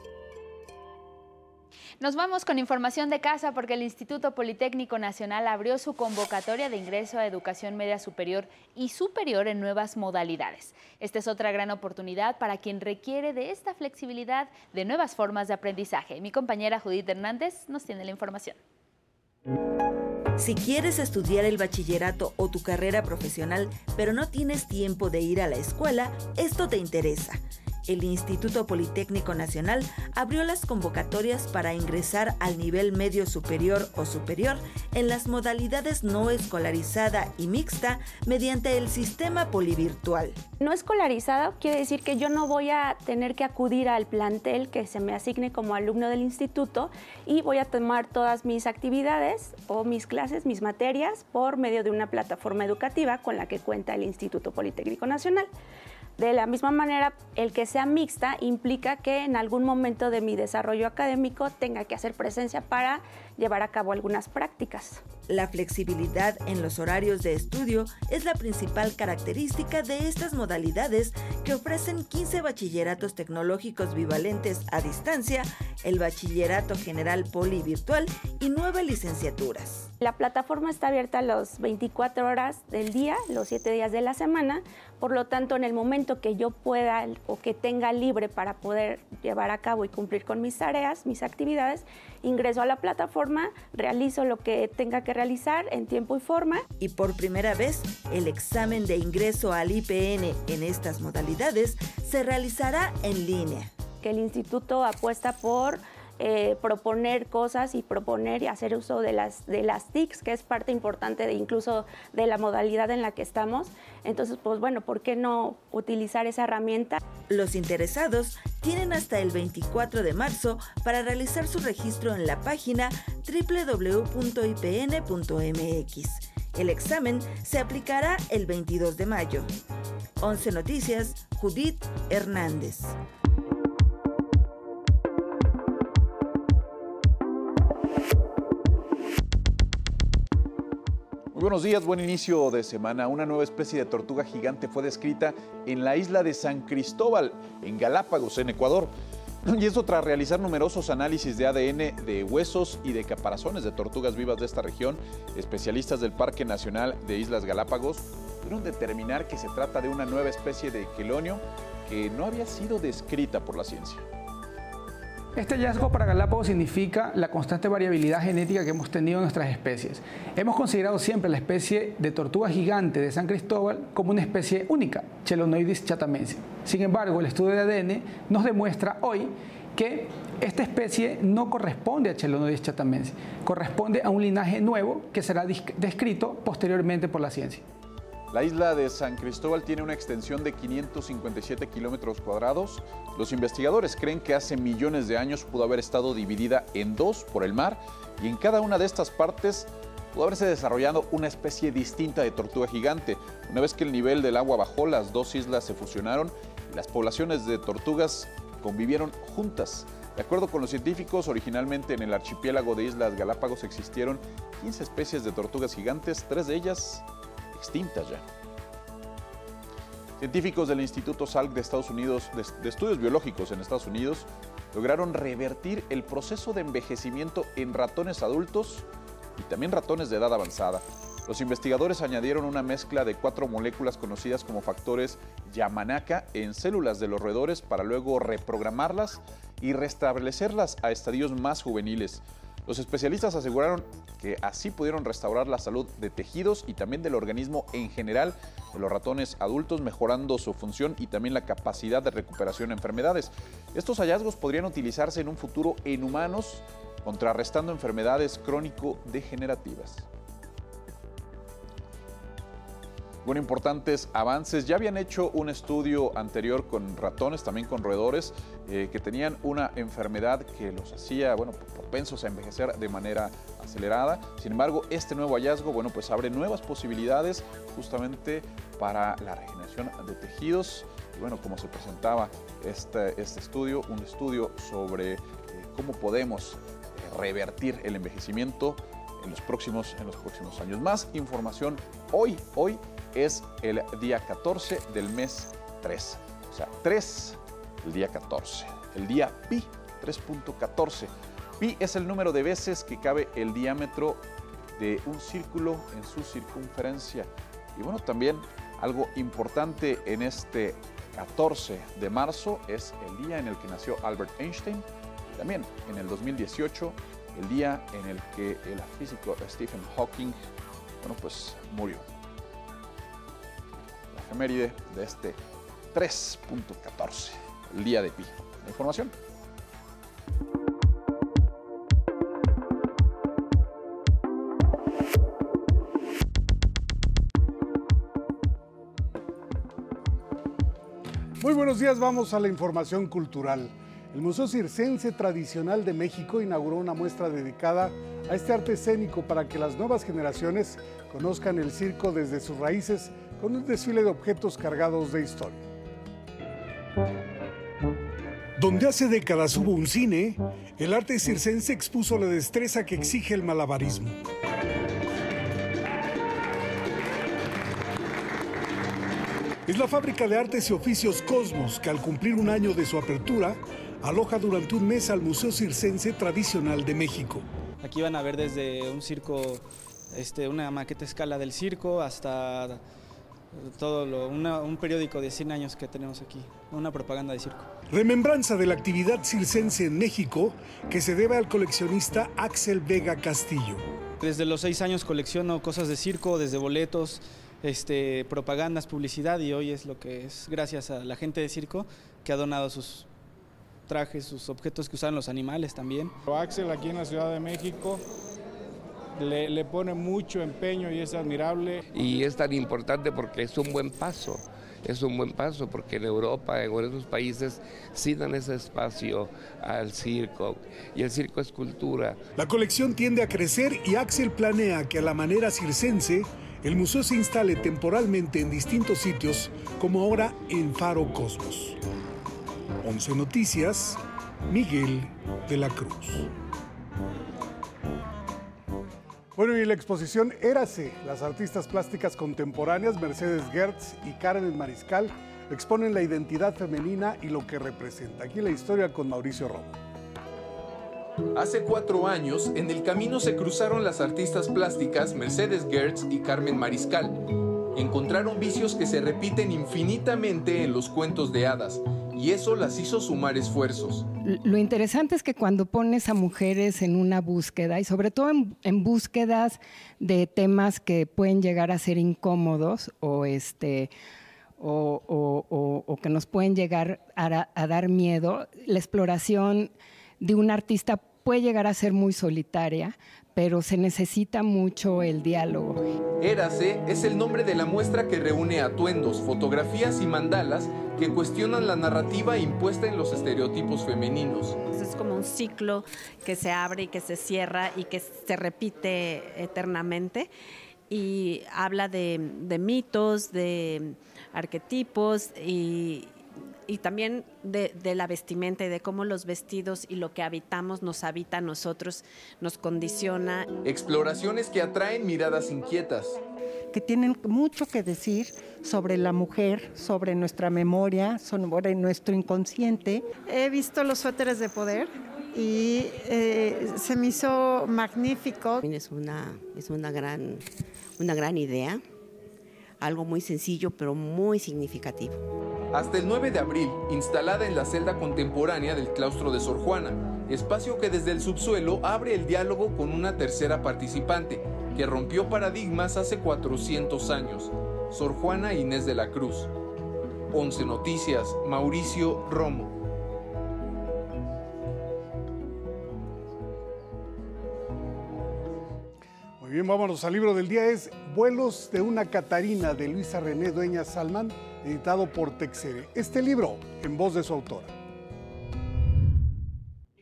Nos vamos con información de casa porque el Instituto Politécnico Nacional abrió su convocatoria de ingreso a educación media superior y superior en nuevas modalidades. Esta es otra gran oportunidad para quien requiere de esta flexibilidad de nuevas formas de aprendizaje. Mi compañera Judith Hernández nos tiene la información. Si quieres estudiar el bachillerato o tu carrera profesional, pero no tienes tiempo de ir a la escuela, esto te interesa el Instituto Politécnico Nacional abrió las convocatorias para ingresar al nivel medio superior o superior en las modalidades no escolarizada y mixta mediante el sistema polivirtual. No escolarizada quiere decir que yo no voy a tener que acudir al plantel que se me asigne como alumno del instituto y voy a tomar todas mis actividades o mis clases, mis materias por medio de una plataforma educativa con la que cuenta el Instituto Politécnico Nacional. De la misma manera, el que sea mixta implica que en algún momento de mi desarrollo académico tenga que hacer presencia para llevar a cabo algunas prácticas. La flexibilidad en los horarios de estudio es la principal característica de estas modalidades que ofrecen 15 bachilleratos tecnológicos bivalentes a distancia, el bachillerato general poli virtual y nueve licenciaturas. La plataforma está abierta las 24 horas del día, los 7 días de la semana, por lo tanto en el momento que yo pueda o que tenga libre para poder llevar a cabo y cumplir con mis tareas, mis actividades, ingreso a la plataforma, realizo lo que tenga que realizar en tiempo y forma. Y por primera vez, el examen de ingreso al IPN en estas modalidades se realizará en línea. Que el instituto apuesta por eh, proponer cosas y proponer y hacer uso de las, de las TICs, que es parte importante de incluso de la modalidad en la que estamos. Entonces, pues bueno, ¿por qué no utilizar esa herramienta? Los interesados tienen hasta el 24 de marzo para realizar su registro en la página www.ipn.mx. El examen se aplicará el 22 de mayo. 11 Noticias, Judith Hernández. Buenos días, buen inicio de semana. Una nueva especie de tortuga gigante fue descrita en la isla de San Cristóbal, en Galápagos, en Ecuador. Y eso tras realizar numerosos análisis de ADN de huesos y de caparazones de tortugas vivas de esta región, especialistas del Parque Nacional de Islas Galápagos pudieron determinar que se trata de una nueva especie de quelonio que no había sido descrita por la ciencia. Este hallazgo para Galápagos significa la constante variabilidad genética que hemos tenido en nuestras especies. Hemos considerado siempre la especie de tortuga gigante de San Cristóbal como una especie única, Chelonoidis chatamensis. Sin embargo, el estudio de ADN nos demuestra hoy que esta especie no corresponde a Chelonoidis chatamensis, corresponde a un linaje nuevo que será descrito posteriormente por la ciencia. La isla de San Cristóbal tiene una extensión de 557 kilómetros cuadrados. Los investigadores creen que hace millones de años pudo haber estado dividida en dos por el mar y en cada una de estas partes pudo haberse desarrollado una especie distinta de tortuga gigante. Una vez que el nivel del agua bajó, las dos islas se fusionaron y las poblaciones de tortugas convivieron juntas. De acuerdo con los científicos, originalmente en el archipiélago de Islas Galápagos existieron 15 especies de tortugas gigantes, tres de ellas extintas ya. Científicos del Instituto Salk de Estados Unidos, de, Estudios Biológicos en Estados Unidos, lograron revertir el proceso de envejecimiento en ratones adultos y también ratones de edad avanzada. Los investigadores añadieron una mezcla de cuatro moléculas conocidas como factores Yamanaka en células de los roedores para luego reprogramarlas y restablecerlas a estadios más juveniles. Los especialistas aseguraron que así pudieron restaurar la salud de tejidos y también del organismo en general de los ratones adultos, mejorando su función y también la capacidad de recuperación de enfermedades. Estos hallazgos podrían utilizarse en un futuro en humanos, contrarrestando enfermedades crónico-degenerativas. Bueno, importantes avances. Ya habían hecho un estudio anterior con ratones, también con roedores, eh, que tenían una enfermedad que los hacía, bueno, propensos a envejecer de manera acelerada. Sin embargo, este nuevo hallazgo, bueno, pues abre nuevas posibilidades justamente para la regeneración de tejidos. Y bueno, como se presentaba este, este estudio, un estudio sobre eh, cómo podemos eh, revertir el envejecimiento en los próximos, en los próximos años. Más información hoy, hoy es el día 14 del mes 3. O sea, 3, el día 14. El día pi, 3.14. Pi es el número de veces que cabe el diámetro de un círculo en su circunferencia. Y bueno, también algo importante en este 14 de marzo es el día en el que nació Albert Einstein. Y también en el 2018, el día en el que el físico Stephen Hawking, bueno, pues murió efeméride de este 3.14, el día de Pi. La información. Muy buenos días, vamos a la información cultural. El Museo Circense Tradicional de México inauguró una muestra dedicada a este arte escénico para que las nuevas generaciones conozcan el circo desde sus raíces con un desfile de objetos cargados de historia. Donde hace décadas hubo un cine, el arte circense expuso la destreza que exige el malabarismo. Es la fábrica de artes y oficios Cosmos que al cumplir un año de su apertura, aloja durante un mes al Museo Circense Tradicional de México. Aquí van a ver desde un circo, este, una maqueta escala del circo hasta todo lo, un periódico de 100 años que tenemos aquí, una propaganda de circo. Remembranza de la actividad circense en México que se debe al coleccionista Axel Vega Castillo. Desde los seis años colecciono cosas de circo, desde boletos, este, propagandas, publicidad y hoy es lo que es gracias a la gente de circo que ha donado sus trajes, sus objetos que usan los animales también. Axel aquí en la Ciudad de México le, pone mucho empeño y es admirable. Y es tan importante porque es un buen paso es un buen paso porque en Europa, en otros países, sí dan ese espacio al circo y el circo es cultura. La colección tiende a crecer y Axel planea que a la manera circense, el museo se instale temporalmente en distintos sitios, como ahora en Faro Cosmos. 11 Noticias, Miguel de la Cruz. Bueno, y la exposición Érase, las artistas plásticas contemporáneas Mercedes Gertz y Karen Mariscal exponen la identidad femenina y lo que representa. Aquí la historia con Mauricio Romo. Hace cuatro años, en el camino se cruzaron las artistas plásticas Mercedes Gertz y Carmen Mariscal. Encontraron vicios que se repiten infinitamente en los cuentos de hadas y eso las hizo sumar esfuerzos. Lo interesante es que cuando pones a mujeres en una búsqueda, y sobre todo en, búsquedas de temas que pueden llegar a ser incómodos o, este, o, que nos pueden llegar a dar miedo, la exploración de un artista puede llegar a ser muy solitaria, pero se necesita mucho el diálogo. Érase es el nombre de la muestra que reúne atuendos, fotografías y mandalas que cuestionan la narrativa impuesta en los estereotipos femeninos. Es como un ciclo que se abre y que se cierra y que se repite eternamente y habla de, de mitos, de arquetipos y, y también de, la vestimenta y de cómo los vestidos y lo que habitamos nos habita a nosotros, nos condiciona. Exploraciones que atraen miradas inquietas. Que tienen mucho que decir sobre la mujer, sobre nuestra memoria, sobre nuestro inconsciente. He visto los suéteres de poder y eh, se me hizo magnífico. Es una, es una, gran, una gran idea algo muy sencillo pero muy significativo. Hasta el 9 de abril, instalada en la celda contemporánea del claustro de Sor Juana, espacio que desde el subsuelo abre el diálogo con una tercera participante, que rompió paradigmas hace 400 años, Sor Juana Inés de la Cruz. 11 Noticias, Mauricio Romo. Bien, vámonos al libro del día. Es Vuelos de una Catarina de Luisa René Dueña Salman, editado por Texere. Este libro, en voz de su autora.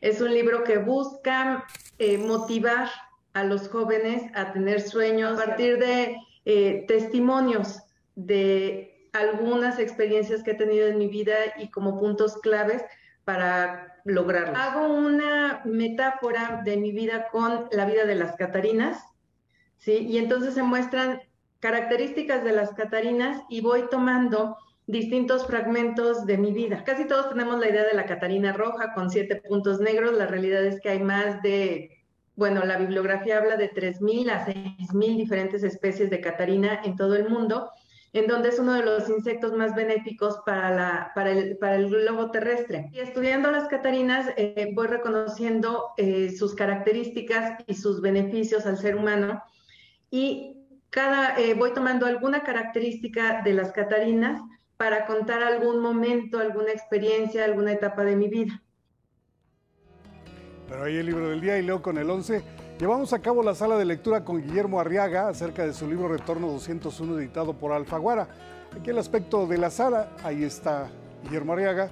Es un libro que busca eh, motivar a los jóvenes a tener sueños a partir de eh, testimonios de algunas experiencias que he tenido en mi vida y como puntos claves para lograrlo. Hago una metáfora de mi vida con la vida de las Catarinas, ¿sí? Y entonces se muestran características de las Catarinas y voy tomando distintos fragmentos de mi vida. Casi todos tenemos la idea de la Catarina roja con siete puntos negros. La realidad es que hay más de bueno, la bibliografía habla de 3.000 a 6.000 diferentes especies de catarina en todo el mundo, en donde es uno de los insectos más benéficos para, la, para, el, para el globo terrestre. Y estudiando las catarinas eh, voy reconociendo eh, sus características y sus beneficios al ser humano y cada, eh, voy tomando alguna característica de las catarinas para contar algún momento, alguna experiencia, alguna etapa de mi vida. Pero ahí el libro del día y leo con el 11. Llevamos a cabo la sala de lectura con Guillermo Arriaga acerca de su libro Retorno 201 editado por Alfaguara. Aquí el aspecto de la sala, ahí está Guillermo Arriaga.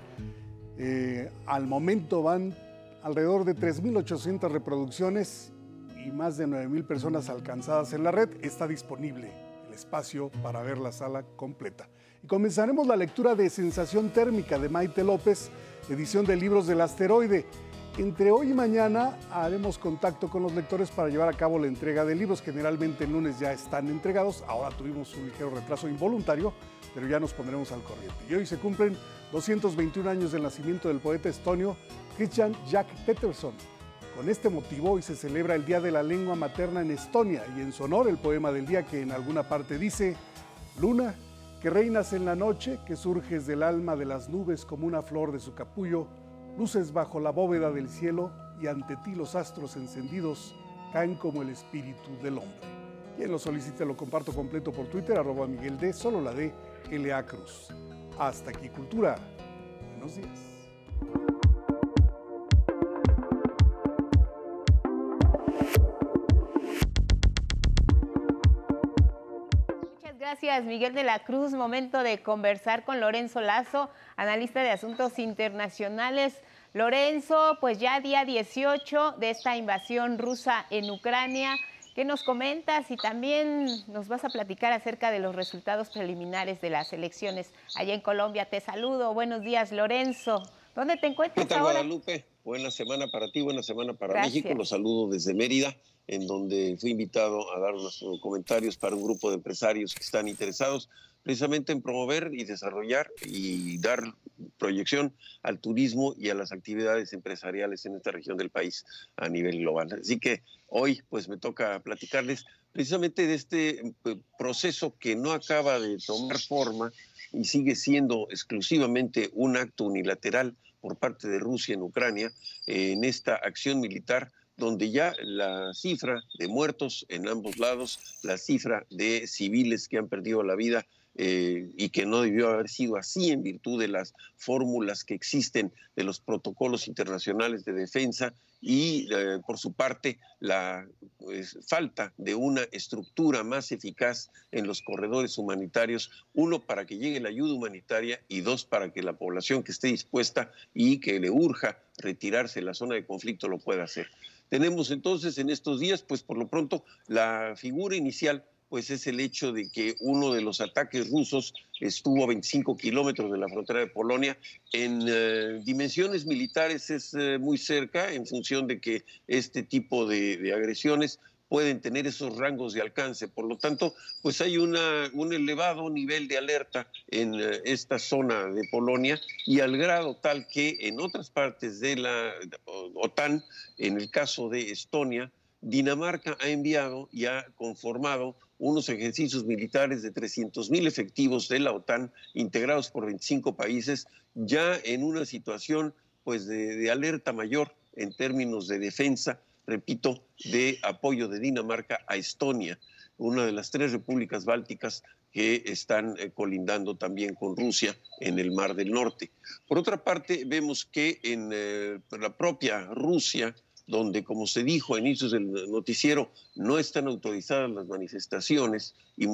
Eh, al momento van alrededor de 3.800 reproducciones y más de 9.000 personas alcanzadas en la red. Está disponible el espacio para ver la sala completa. Y comenzaremos la lectura de Sensación Térmica de Maite López, edición de libros del asteroide. Entre hoy y mañana haremos contacto con los lectores para llevar a cabo la entrega de libros. Generalmente el lunes ya están entregados, ahora tuvimos un ligero retraso involuntario, pero ya nos pondremos al corriente. Y hoy se cumplen 221 años del nacimiento del poeta estonio Christian Jack Peterson. Con este motivo hoy se celebra el Día de la Lengua Materna en Estonia y en su honor el poema del día que en alguna parte dice, Luna, que reinas en la noche, que surges del alma de las nubes como una flor de su capullo, luces bajo la bóveda del cielo y ante ti los astros encendidos caen como el espíritu del hombre. Quien lo solicite lo comparto completo por Twitter, arroba Miguel D, solo la D, LA Cruz. Hasta aquí, Cultura. Buenos días. Gracias, Miguel de la Cruz. Momento de conversar con Lorenzo Lazo, analista de asuntos internacionales. Lorenzo, pues ya día 18 de esta invasión rusa en Ucrania. ¿Qué nos comentas? Y también nos vas a platicar acerca de los resultados preliminares de las elecciones allá en Colombia. Te saludo. Buenos días, Lorenzo. ¿Dónde te encuentras ¿Qué tal, ahora? Guadalupe? Buena semana para ti, buena semana para Gracias. México. Los saludo desde Mérida, en donde fui invitado a dar unos comentarios para un grupo de empresarios que están interesados precisamente en promover y desarrollar y dar proyección al turismo y a las actividades empresariales en esta región del país a nivel global. Así que hoy pues me toca platicarles precisamente de este eh, proceso que no acaba de tomar forma y sigue siendo exclusivamente un acto unilateral por parte de Rusia en Ucrania eh, en esta acción militar donde ya la cifra de muertos en ambos lados, la cifra de civiles que han perdido la vida eh, y que no debió haber sido así en virtud de las fórmulas que existen de los protocolos internacionales de defensa y eh, por su parte la pues, falta de una estructura más eficaz en los corredores humanitarios, uno para que llegue la ayuda humanitaria y dos para que la población que esté dispuesta y que le urja retirarse de la zona de conflicto lo pueda hacer. Tenemos entonces en estos días, pues por lo pronto, la figura inicial pues es el hecho de que uno de los ataques rusos estuvo a 25 kilómetros de la frontera de Polonia. En eh, dimensiones militares es eh, muy cerca en función de que este tipo de, agresiones pueden tener esos rangos de alcance. Por lo tanto, pues hay un elevado nivel de alerta en eh, esta zona de Polonia y al grado tal que en otras partes de la OTAN, en el caso de Estonia, Dinamarca ha enviado y ha conformado unos ejercicios militares de 300 mil efectivos de la OTAN integrados por 25 países, ya en una situación pues de, de alerta mayor en términos de defensa, repito, de apoyo de Dinamarca a Estonia, una de las tres repúblicas bálticas que están eh, colindando también con Rusia en el Mar del Norte. Por otra parte, vemos que en eh, la propia Rusia, donde, como se dijo a inicios del noticiero, no están autorizadas las manifestaciones, y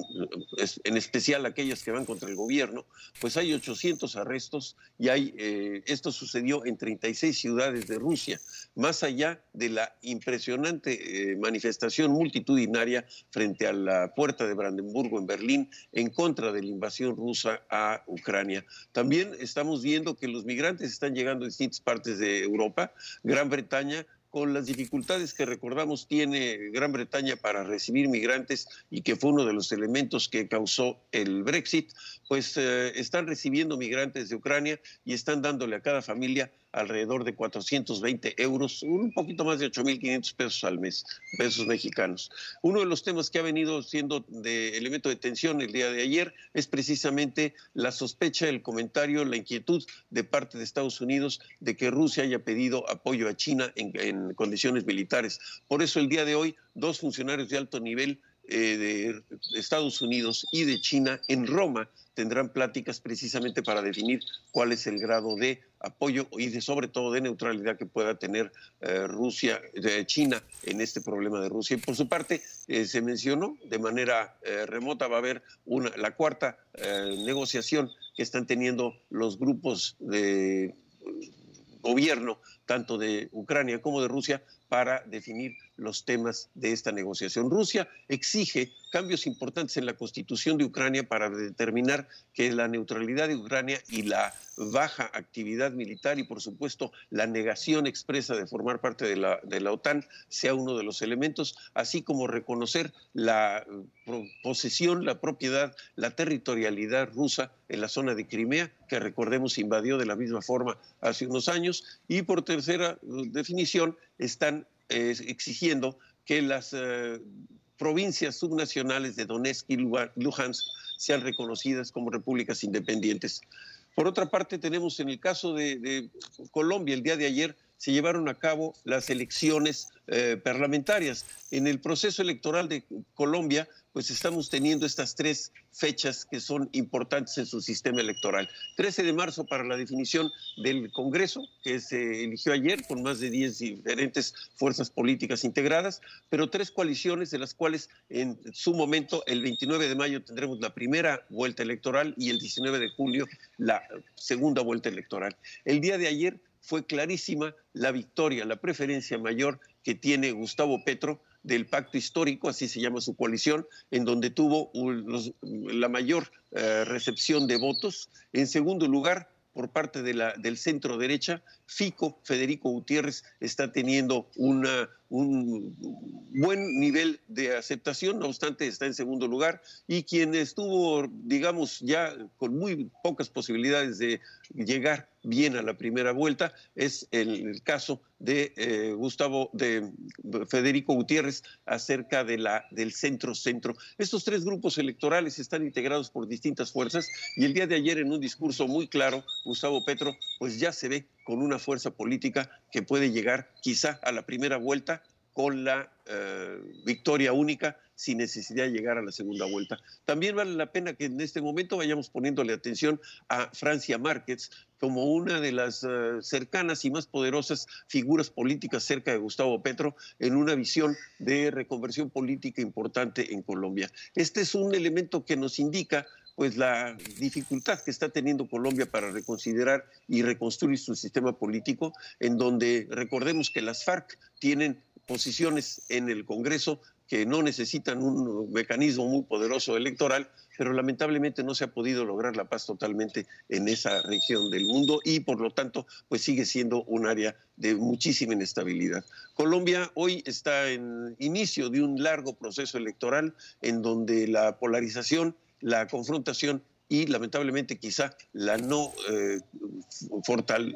en especial aquellas que van contra el gobierno, pues hay 800 arrestos y hay, eh, esto sucedió en 36 ciudades de Rusia, más allá de la impresionante eh, manifestación multitudinaria frente a la puerta de Brandenburgo en Berlín en contra de la invasión rusa a Ucrania. También estamos viendo que los migrantes están llegando a distintas partes de Europa, Gran Bretaña, con las dificultades que recordamos tiene Gran Bretaña para recibir migrantes y que fue uno de los elementos que causó el Brexit, pues eh, están recibiendo migrantes de Ucrania y están dándole a cada familia alrededor de 420 euros, un poquito más de 8.500 pesos al mes, pesos mexicanos. Uno de los temas que ha venido siendo de elemento de tensión el día de ayer es precisamente la sospecha, el comentario, la inquietud de parte de Estados Unidos de que Rusia haya pedido apoyo a China en, en condiciones militares. Por eso el día de hoy, dos funcionarios de alto nivel eh, de Estados Unidos y de China en Roma tendrán pláticas precisamente para definir cuál es el grado de apoyo y de, sobre todo de neutralidad que pueda tener eh, Rusia, de China en este problema de Rusia. Y por su parte, eh, se mencionó de manera remota, va a haber una, la cuarta negociación que están teniendo los grupos de gobierno, tanto de Ucrania como de Rusia, para definir los temas de esta negociación. Rusia exige cambios importantes en la constitución de Ucrania para determinar que la neutralidad de Ucrania y la baja actividad militar y por supuesto la negación expresa de formar parte de la, OTAN sea uno de los elementos, así como reconocer la posesión, la propiedad, la territorialidad rusa en la zona de Crimea, que recordemos invadió de la misma forma hace unos años, y por tercera definición están exigiendo que las eh, provincias subnacionales de Donetsk y Luhansk sean reconocidas como repúblicas independientes. Por otra parte, tenemos en el caso de, Colombia, el día de ayer se llevaron a cabo las elecciones eh, parlamentarias. En el proceso electoral de Colombia pues estamos teniendo estas tres fechas que son importantes en su sistema electoral. 13 de marzo para la definición del Congreso, que se eligió ayer con más de 10 diferentes fuerzas políticas integradas, pero tres coaliciones de las cuales en su momento, el 29 de mayo, tendremos la primera vuelta electoral y el 19 de julio la segunda vuelta electoral. El día de ayer fue clarísima la victoria, la preferencia mayor que tiene Gustavo Petro del pacto histórico, así se llama su coalición, en donde tuvo la mayor eh, recepción de votos. En segundo lugar, por parte de la, del centro derecha, Fico, Federico Gutiérrez, está teniendo un buen nivel de aceptación, no obstante está en segundo lugar, y quien estuvo, digamos, ya con muy pocas posibilidades de llegar bien a la primera vuelta es el, caso de eh, Gustavo, de Federico Gutiérrez acerca de la, del centro-centro. Estos tres grupos electorales están integrados por distintas fuerzas y el día de ayer en un discurso muy claro, Gustavo Petro, pues ya se ve con una fuerza política que puede llegar quizá a la primera vuelta con la eh, victoria única sin necesidad de llegar a la segunda vuelta. También vale la pena que en este momento vayamos poniéndole atención a Francia Márquez como una de las eh, cercanas y más poderosas figuras políticas cerca de Gustavo Petro en una visión de reconversión política importante en Colombia. Este es un elemento que nos indica pues la dificultad que está teniendo Colombia para reconsiderar y reconstruir su sistema político, en donde recordemos que las FARC tienen posiciones en el Congreso que no necesitan un mecanismo muy poderoso electoral, pero lamentablemente no se ha podido lograr la paz totalmente en esa región del mundo y por lo tanto pues sigue siendo un área de muchísima inestabilidad. Colombia hoy está en inicio de un largo proceso electoral en donde la polarización la confrontación y lamentablemente quizá la no, eh,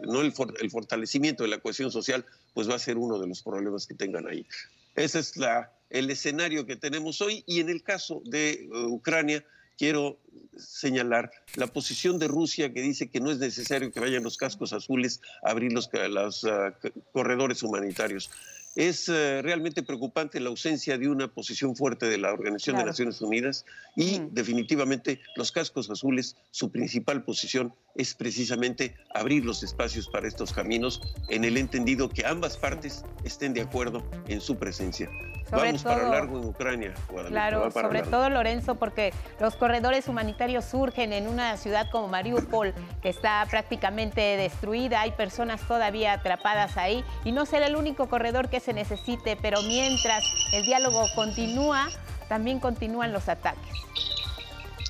no el, fortalecimiento de la cohesión social, pues va a ser uno de los problemas que tengan ahí. Esa es la el escenario que tenemos hoy y en el caso de eh, Ucrania quiero señalar la posición de Rusia que dice que no es necesario que vayan los cascos azules a abrir los, los uh, corredores humanitarios. Es uh, realmente preocupante la ausencia de una posición fuerte de la Organización claro. de Naciones Unidas y mm. definitivamente los cascos azules, su principal posición es precisamente abrir los espacios para estos caminos en el entendido que ambas partes estén de acuerdo en su presencia. Sobre Vamos todo, para largo en Ucrania. Guadalupe, claro, para sobre largo. todo Lorenzo, porque los corredores humanitarios surgen en una ciudad como Mariupol, que está prácticamente destruida, hay personas todavía atrapadas ahí y no será el único corredor que se necesite, pero mientras el diálogo continúa, también continúan los ataques.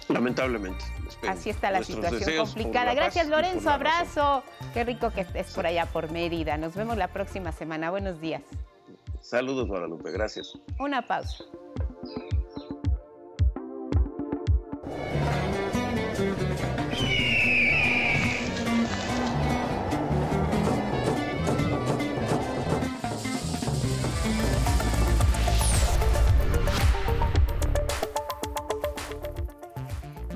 Lamentablemente. Así está la situación complicada. la Gracias Lorenzo, abrazo. Qué rico que estés por allá por Mérida. Nos vemos la próxima semana. Buenos días. Saludos, Guadalupe. Gracias. Una pausa.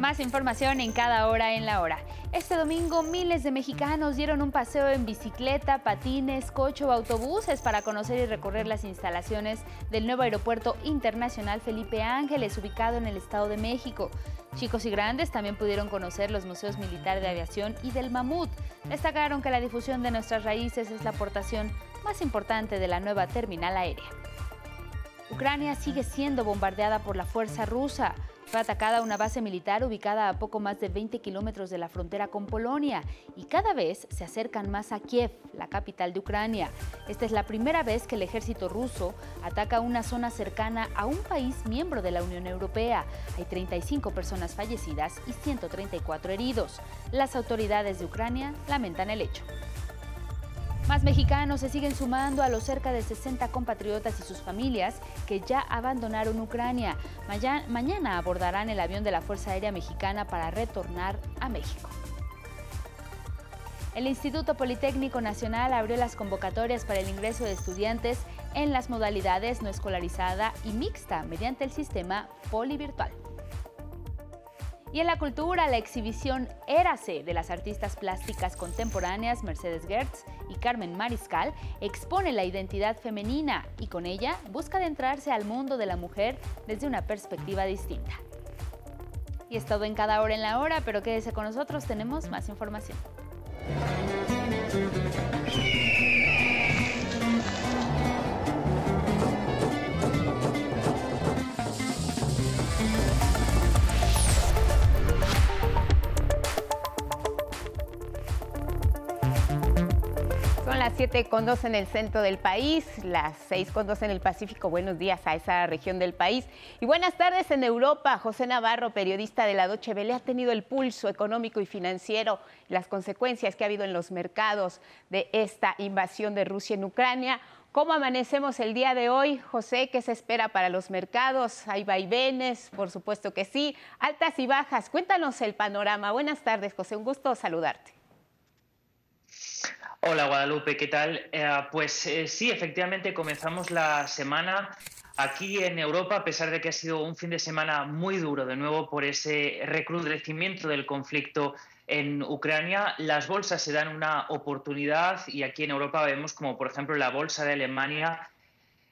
Más información en cada hora en la hora. Este domingo miles de mexicanos dieron un paseo en bicicleta, patines, coche o autobuses para conocer y recorrer las instalaciones del nuevo aeropuerto internacional Felipe Ángeles, ubicado en el Estado de México. Chicos y grandes también pudieron conocer los museos militar de aviación y del mamut. Destacaron que la difusión de nuestras raíces es la aportación más importante de la nueva terminal aérea. Ucrania sigue siendo bombardeada por la fuerza rusa. Fue atacada una base militar ubicada a poco más de 20 kilómetros de la frontera con Polonia y cada vez se acercan más a Kiev, la capital de Ucrania. Esta es la primera vez que el ejército ruso ataca una zona cercana a un país miembro de la Unión Europea. Hay 35 personas fallecidas y 134 heridos. Las autoridades de Ucrania lamentan el hecho. Más mexicanos se siguen sumando a los cerca de 60 compatriotas y sus familias que ya abandonaron Ucrania. Mañana abordarán el avión de la Fuerza Aérea Mexicana para retornar a México. El Instituto Politécnico Nacional abrió las convocatorias para el ingreso de estudiantes en las modalidades no escolarizada y mixta mediante el sistema polivirtual. Y en la cultura, la exhibición Érase de las artistas plásticas contemporáneas Mercedes Gertz y Carmen Mariscal expone la identidad femenina y con ella busca adentrarse al mundo de la mujer desde una perspectiva distinta. Y es todo en cada hora en la hora, pero quédese con nosotros, tenemos más información. Son las 7 con 2 en el centro del país, las 6 con 2 en el Pacífico. Buenos días a esa región del país. Y buenas tardes en Europa. José Navarro, periodista de la Doche Vele, ha tenido el pulso económico y financiero, las consecuencias que ha habido en los mercados de esta invasión de Rusia en Ucrania. ¿Cómo amanecemos el día de hoy, José? ¿Qué se espera para los mercados? ¿Hay vaivenes? Por supuesto que sí. Altas y bajas. Cuéntanos el panorama. Buenas tardes, José. Un gusto saludarte. Hola Guadalupe, ¿qué tal? Eh, pues eh, sí, efectivamente comenzamos la semana aquí en Europa, a pesar de que ha sido un fin de semana muy duro, de nuevo por ese recrudecimiento del conflicto en Ucrania, las bolsas se dan una oportunidad y aquí en Europa vemos como por ejemplo la bolsa de Alemania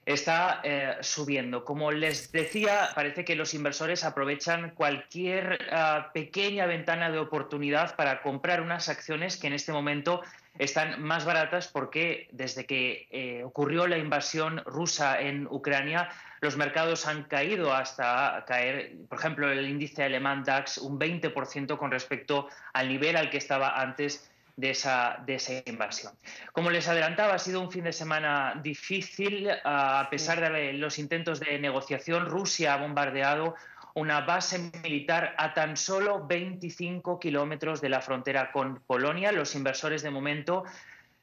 está eh, subiendo. Como les decía, parece que los inversores aprovechan cualquier uh, pequeña ventana de oportunidad para comprar unas acciones que en este momento están más baratas porque desde que eh, ocurrió la invasión rusa en Ucrania, los mercados han caído hasta caer, por ejemplo, el índice alemán DAX un 20% con respecto al nivel al que estaba antes de esa, de esa invasión. Como les adelantaba, ha sido un fin de semana difícil. A pesar de los intentos de negociación, Rusia ha bombardeado una base militar a tan solo 25 kilómetros de la frontera con Polonia. Los inversores de momento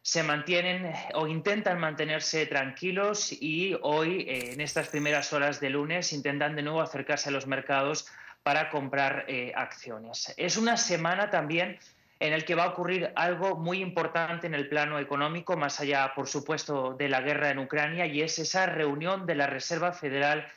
se mantienen o intentan mantenerse tranquilos y hoy, eh, en estas primeras horas de lunes, intentan de nuevo acercarse a los mercados para comprar eh, acciones. Es una semana también en el que va a ocurrir algo muy importante en el plano económico, más allá, por supuesto, de la guerra en Ucrania, y es esa reunión de la Reserva Federal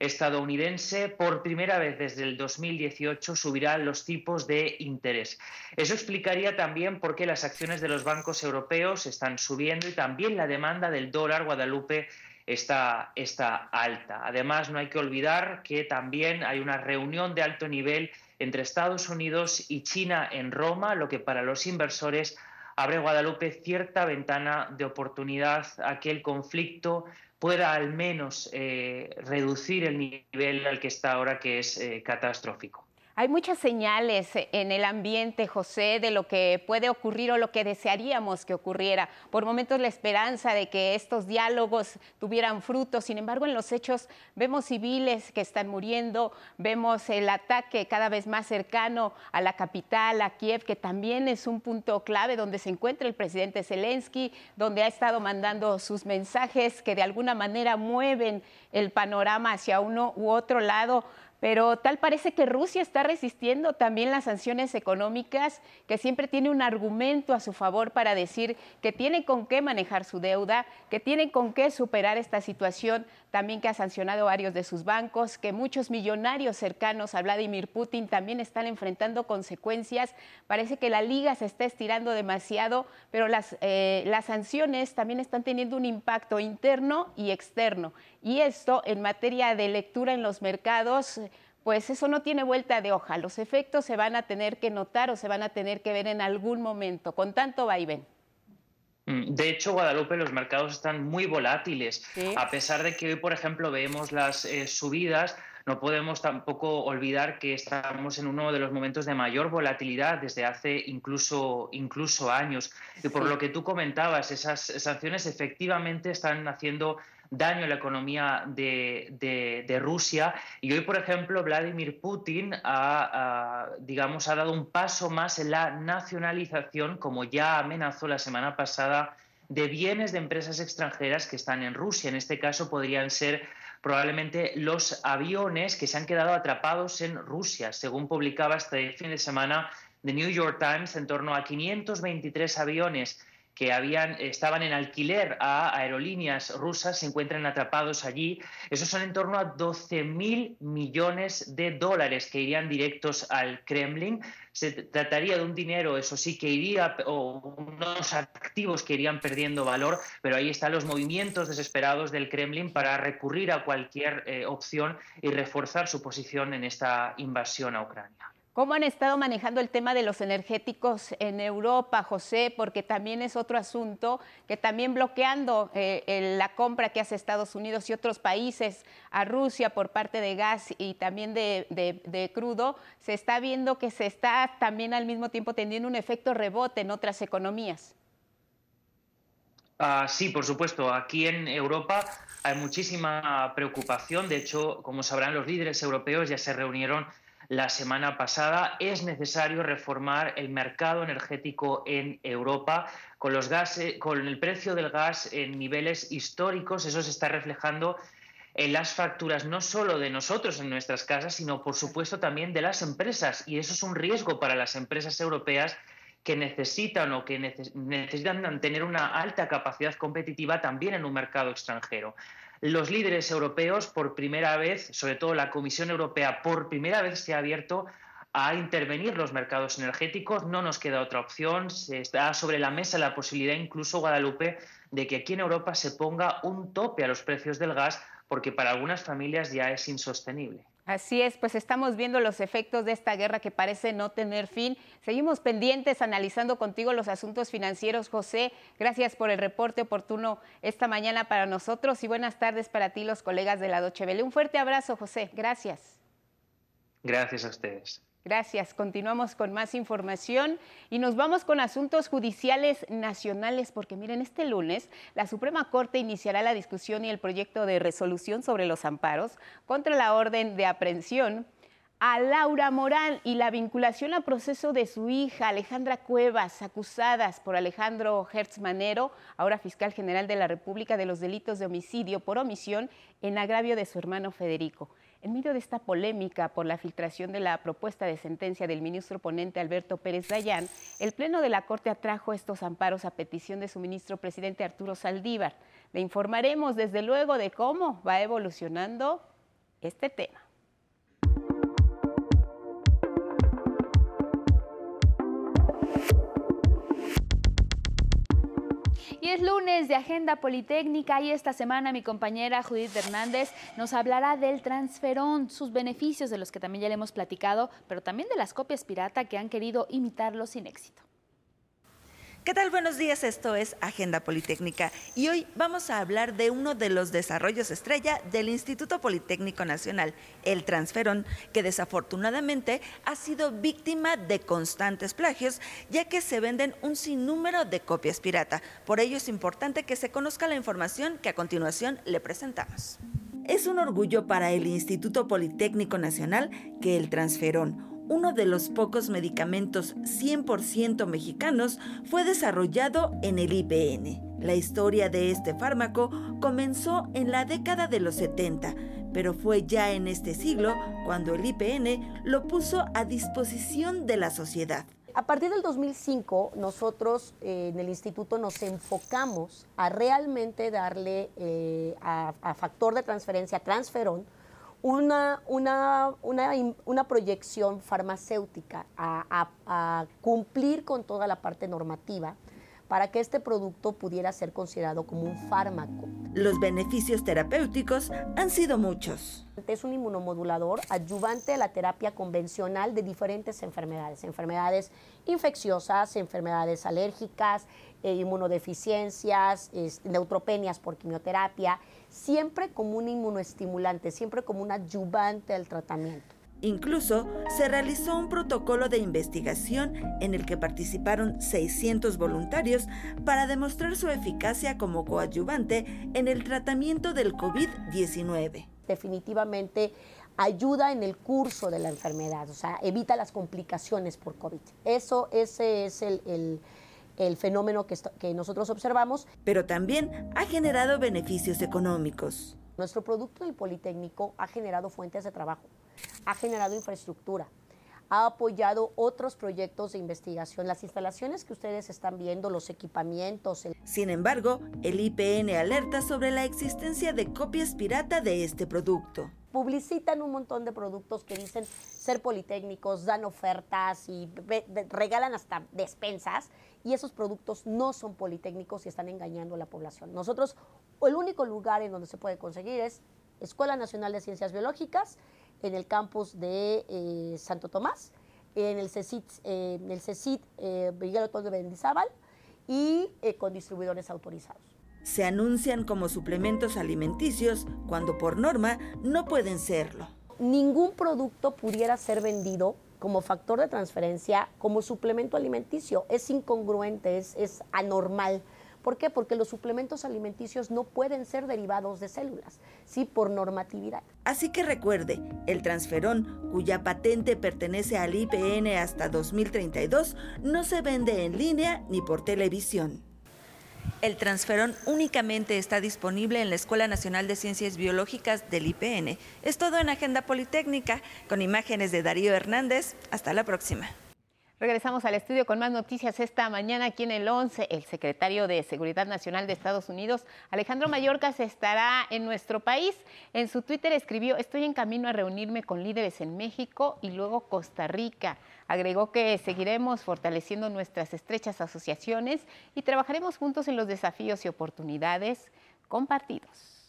estadounidense. Por primera vez desde el 2018 subirá los tipos de interés. Eso explicaría también por qué las acciones de los bancos europeos están subiendo y también la demanda del dólar Guadalupe está, está alta. Además, no hay que olvidar que también hay una reunión de alto nivel entre Estados Unidos y China en Roma, lo que para los inversores abre Guadalupe cierta ventana de oportunidad a que el conflicto pueda al menos eh, reducir el nivel al que está ahora, que es eh, catastrófico. Hay muchas señales en el ambiente, José, de lo que puede ocurrir o lo que desearíamos que ocurriera. Por momentos la esperanza de que estos diálogos tuvieran frutos. Sin embargo, en los hechos vemos civiles que están muriendo, vemos el ataque cada vez más cercano a la capital, a Kiev, que también es un punto clave donde se encuentra el presidente Zelensky, donde ha estado mandando sus mensajes que de alguna manera mueven el panorama hacia uno u otro lado pero tal parece que Rusia está resistiendo también las sanciones económicas, que siempre tiene un argumento a su favor para decir que tiene con qué manejar su deuda, que tiene con qué superar esta situación, también que ha sancionado varios de sus bancos, que muchos millonarios cercanos a Vladimir Putin también están enfrentando consecuencias. Parece que la liga se está estirando demasiado, pero las, eh, las sanciones también están teniendo un impacto interno y externo. Y esto en materia de lectura en los mercados, pues eso no tiene vuelta de hoja. Los efectos se van a tener que notar o se van a tener que ver en algún momento, con tanto vaivén. Mm, de hecho, Guadalupe, los mercados están muy volátiles. A pesar de que hoy, por ejemplo, vemos las eh, subidas, no podemos tampoco olvidar que estamos en uno de los momentos de mayor volatilidad desde hace incluso, incluso años. Y por lo que tú comentabas, esas sanciones efectivamente están haciendo daño a la economía de, Rusia. Y hoy, por ejemplo, Vladimir Putin ha, digamos, ha dado un paso más en la nacionalización, como ya amenazó la semana pasada, de bienes de empresas extranjeras que están en Rusia. En este caso podrían ser probablemente los aviones que se han quedado atrapados en Rusia, según publicaba este fin de semana The New York Times, en torno a 523 aviones que habían, estaban en alquiler a aerolíneas rusas se encuentran atrapados allí. Esos son en torno a 12 mil millones de dólares que irían directos al Kremlin. Se trataría de un dinero, eso sí, que iría, o unos activos que irían perdiendo valor, pero ahí están los movimientos desesperados del Kremlin para recurrir a cualquier eh, opción y reforzar su posición en esta invasión a Ucrania. ¿Cómo han estado manejando el tema de los energéticos en Europa, José? Porque también es otro asunto que también bloqueando eh, la compra que hace Estados Unidos y otros países a Rusia por parte de gas y también de, crudo, se está viendo que se está también al mismo tiempo teniendo un efecto rebote en otras economías. Ah, sí, por supuesto. Aquí en Europa hay muchísima preocupación. De hecho, como sabrán, los líderes europeos ya se reunieron la semana pasada. Es necesario reformar el mercado energético en Europa con los gases, con el precio del gas en niveles históricos. Eso se está reflejando en las facturas no solo de nosotros en nuestras casas, sino por supuesto también de las empresas. Y eso es un riesgo para las empresas europeas que necesitan o que necesitan tener una alta capacidad competitiva también en un mercado extranjero los líderes europeos por primera vez, sobre todo la Comisión Europea, por primera vez se ha abierto a intervenir los mercados energéticos. No nos queda otra opción. Se está sobre la mesa la posibilidad, incluso Guadalupe, de que aquí en Europa se ponga un tope a los precios del gas, porque para algunas familias ya es insostenible. Así es, pues estamos viendo los efectos de esta guerra que parece no tener fin. Seguimos pendientes analizando contigo los asuntos financieros, José. Gracias por el reporte oportuno esta mañana para nosotros y buenas tardes para ti, los colegas de la Doche Un fuerte abrazo, José. Gracias. Gracias a ustedes. Gracias. Continuamos con más información y nos vamos con asuntos judiciales nacionales porque miren, este lunes la Suprema Corte iniciará la discusión y el proyecto de resolución sobre los amparos contra la orden de aprehensión a Laura Morán y la vinculación a proceso de su hija Alejandra Cuevas, acusadas por Alejandro Hertz Manero, ahora fiscal general de la República, de los delitos de homicidio por omisión en agravio de su hermano Federico. En medio de esta polémica por la filtración de la propuesta de sentencia del ministro ponente Alberto Pérez Dayán, el Pleno de la Corte atrajo estos amparos a petición de su ministro presidente Arturo Saldívar. Le informaremos desde luego de cómo va evolucionando este tema. Es lunes de Agenda Politécnica y esta semana mi compañera Judith Hernández nos hablará del transferón, sus beneficios de los que también ya le hemos platicado, pero también de las copias pirata que han querido imitarlo sin éxito. ¿Qué tal? Buenos días, esto es Agenda Politécnica y hoy vamos a hablar de uno de los desarrollos estrella del Instituto Politécnico Nacional, el Transferón, que desafortunadamente ha sido víctima de constantes plagios, ya que se venden un sinnúmero de copias pirata. Por ello es importante que se conozca la información que a continuación le presentamos. Es un orgullo para el Instituto Politécnico Nacional que el Transferón, uno de los pocos medicamentos 100% mexicanos, fue desarrollado en el IPN. La historia de este fármaco comenzó en la década de los 70, pero fue ya en este siglo cuando el IPN lo puso a disposición de la sociedad. A partir del 2005, nosotros eh, en el instituto nos enfocamos a realmente darle eh, a, a factor de transferencia, transferón, una, una, una, una proyección farmacéutica a, a, cumplir con toda la parte normativa para que este producto pudiera ser considerado como un fármaco. Los beneficios terapéuticos han sido muchos. Es un inmunomodulador ayudante a la terapia convencional de diferentes enfermedades, enfermedades infecciosas, enfermedades alérgicas, eh, inmunodeficiencias, neutropenias por quimioterapia, siempre como un inmunoestimulante, siempre como un ayudante al tratamiento. Incluso se realizó un protocolo de investigación en el que participaron 600 voluntarios para demostrar su eficacia como coadyuvante en el tratamiento del COVID-19. Definitivamente ayuda en el curso de la enfermedad, o sea, evita las complicaciones por COVID. Eso, ese es el, fenómeno que, que nosotros observamos. Pero también ha generado beneficios económicos. Nuestro producto del Politécnico ha generado fuentes de trabajo ha generado infraestructura, ha apoyado otros proyectos de investigación, las instalaciones que ustedes están viendo, los equipamientos. Sin embargo, el IPN alerta sobre la existencia de copias pirata de este producto. Publicitan un montón de productos que dicen ser politécnicos, dan ofertas y regalan hasta despensas y esos productos no son politécnicos y están engañando a la población. Nosotros, el único lugar en donde se puede conseguir es Escuela Nacional de Ciencias Biológicas en el campus de eh, Santo Tomás, en el CECIT, eh, en el CECIT eh, Miguel de Bendizábal y eh, con distribuidores autorizados. Se anuncian como suplementos alimenticios cuando por norma no pueden serlo. Ningún producto pudiera ser vendido como factor de transferencia, como suplemento alimenticio. Es incongruente, es, es anormal. ¿Por qué? Porque los suplementos alimenticios no pueden ser derivados de células, sí, por normatividad. Así que recuerde, el transferón, cuya patente pertenece al IPN hasta 2032, no se vende en línea ni por televisión. El transferón únicamente está disponible en la Escuela Nacional de Ciencias Biológicas del IPN. Es todo en Agenda Politécnica, con imágenes de Darío Hernández. Hasta la próxima. Regresamos al estudio con más noticias esta mañana aquí en el 11. El secretario de Seguridad Nacional de Estados Unidos, Alejandro Mayorkas, estará en nuestro país. En su Twitter escribió, estoy en camino a reunirme con líderes en México y luego Costa Rica. Agregó que seguiremos fortaleciendo nuestras estrechas asociaciones y trabajaremos juntos en los desafíos y oportunidades compartidos.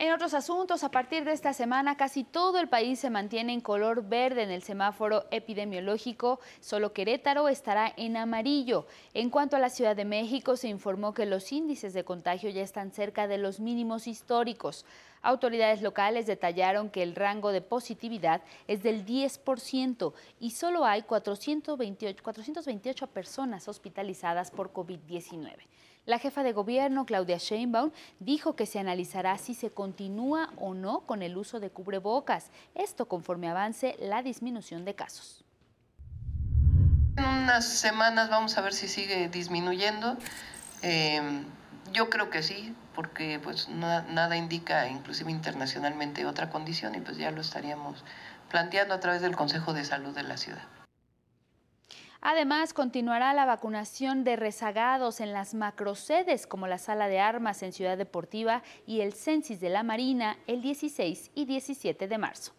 En otros asuntos, a partir de esta semana casi todo el país se mantiene en color verde en el semáforo epidemiológico, solo Querétaro estará en amarillo. En cuanto a la Ciudad de México, se informó que los índices de contagio ya están cerca de los mínimos históricos. Autoridades locales detallaron que el rango de positividad es del 10% y solo hay 428, 428 personas hospitalizadas por COVID-19. La jefa de gobierno, Claudia Sheinbaum, dijo que se analizará si se continúa o no con el uso de cubrebocas, esto conforme avance la disminución de casos. En unas semanas vamos a ver si sigue disminuyendo. Eh, Yo creo que sí, porque pues nada indica, inclusive internacionalmente, otra condición y pues ya lo estaríamos planteando a través del Consejo de Salud de la ciudad. Además, continuará la vacunación de rezagados en las macrosedes como la Sala de Armas en Ciudad Deportiva y el Censis de la Marina el 16 y 17 de marzo.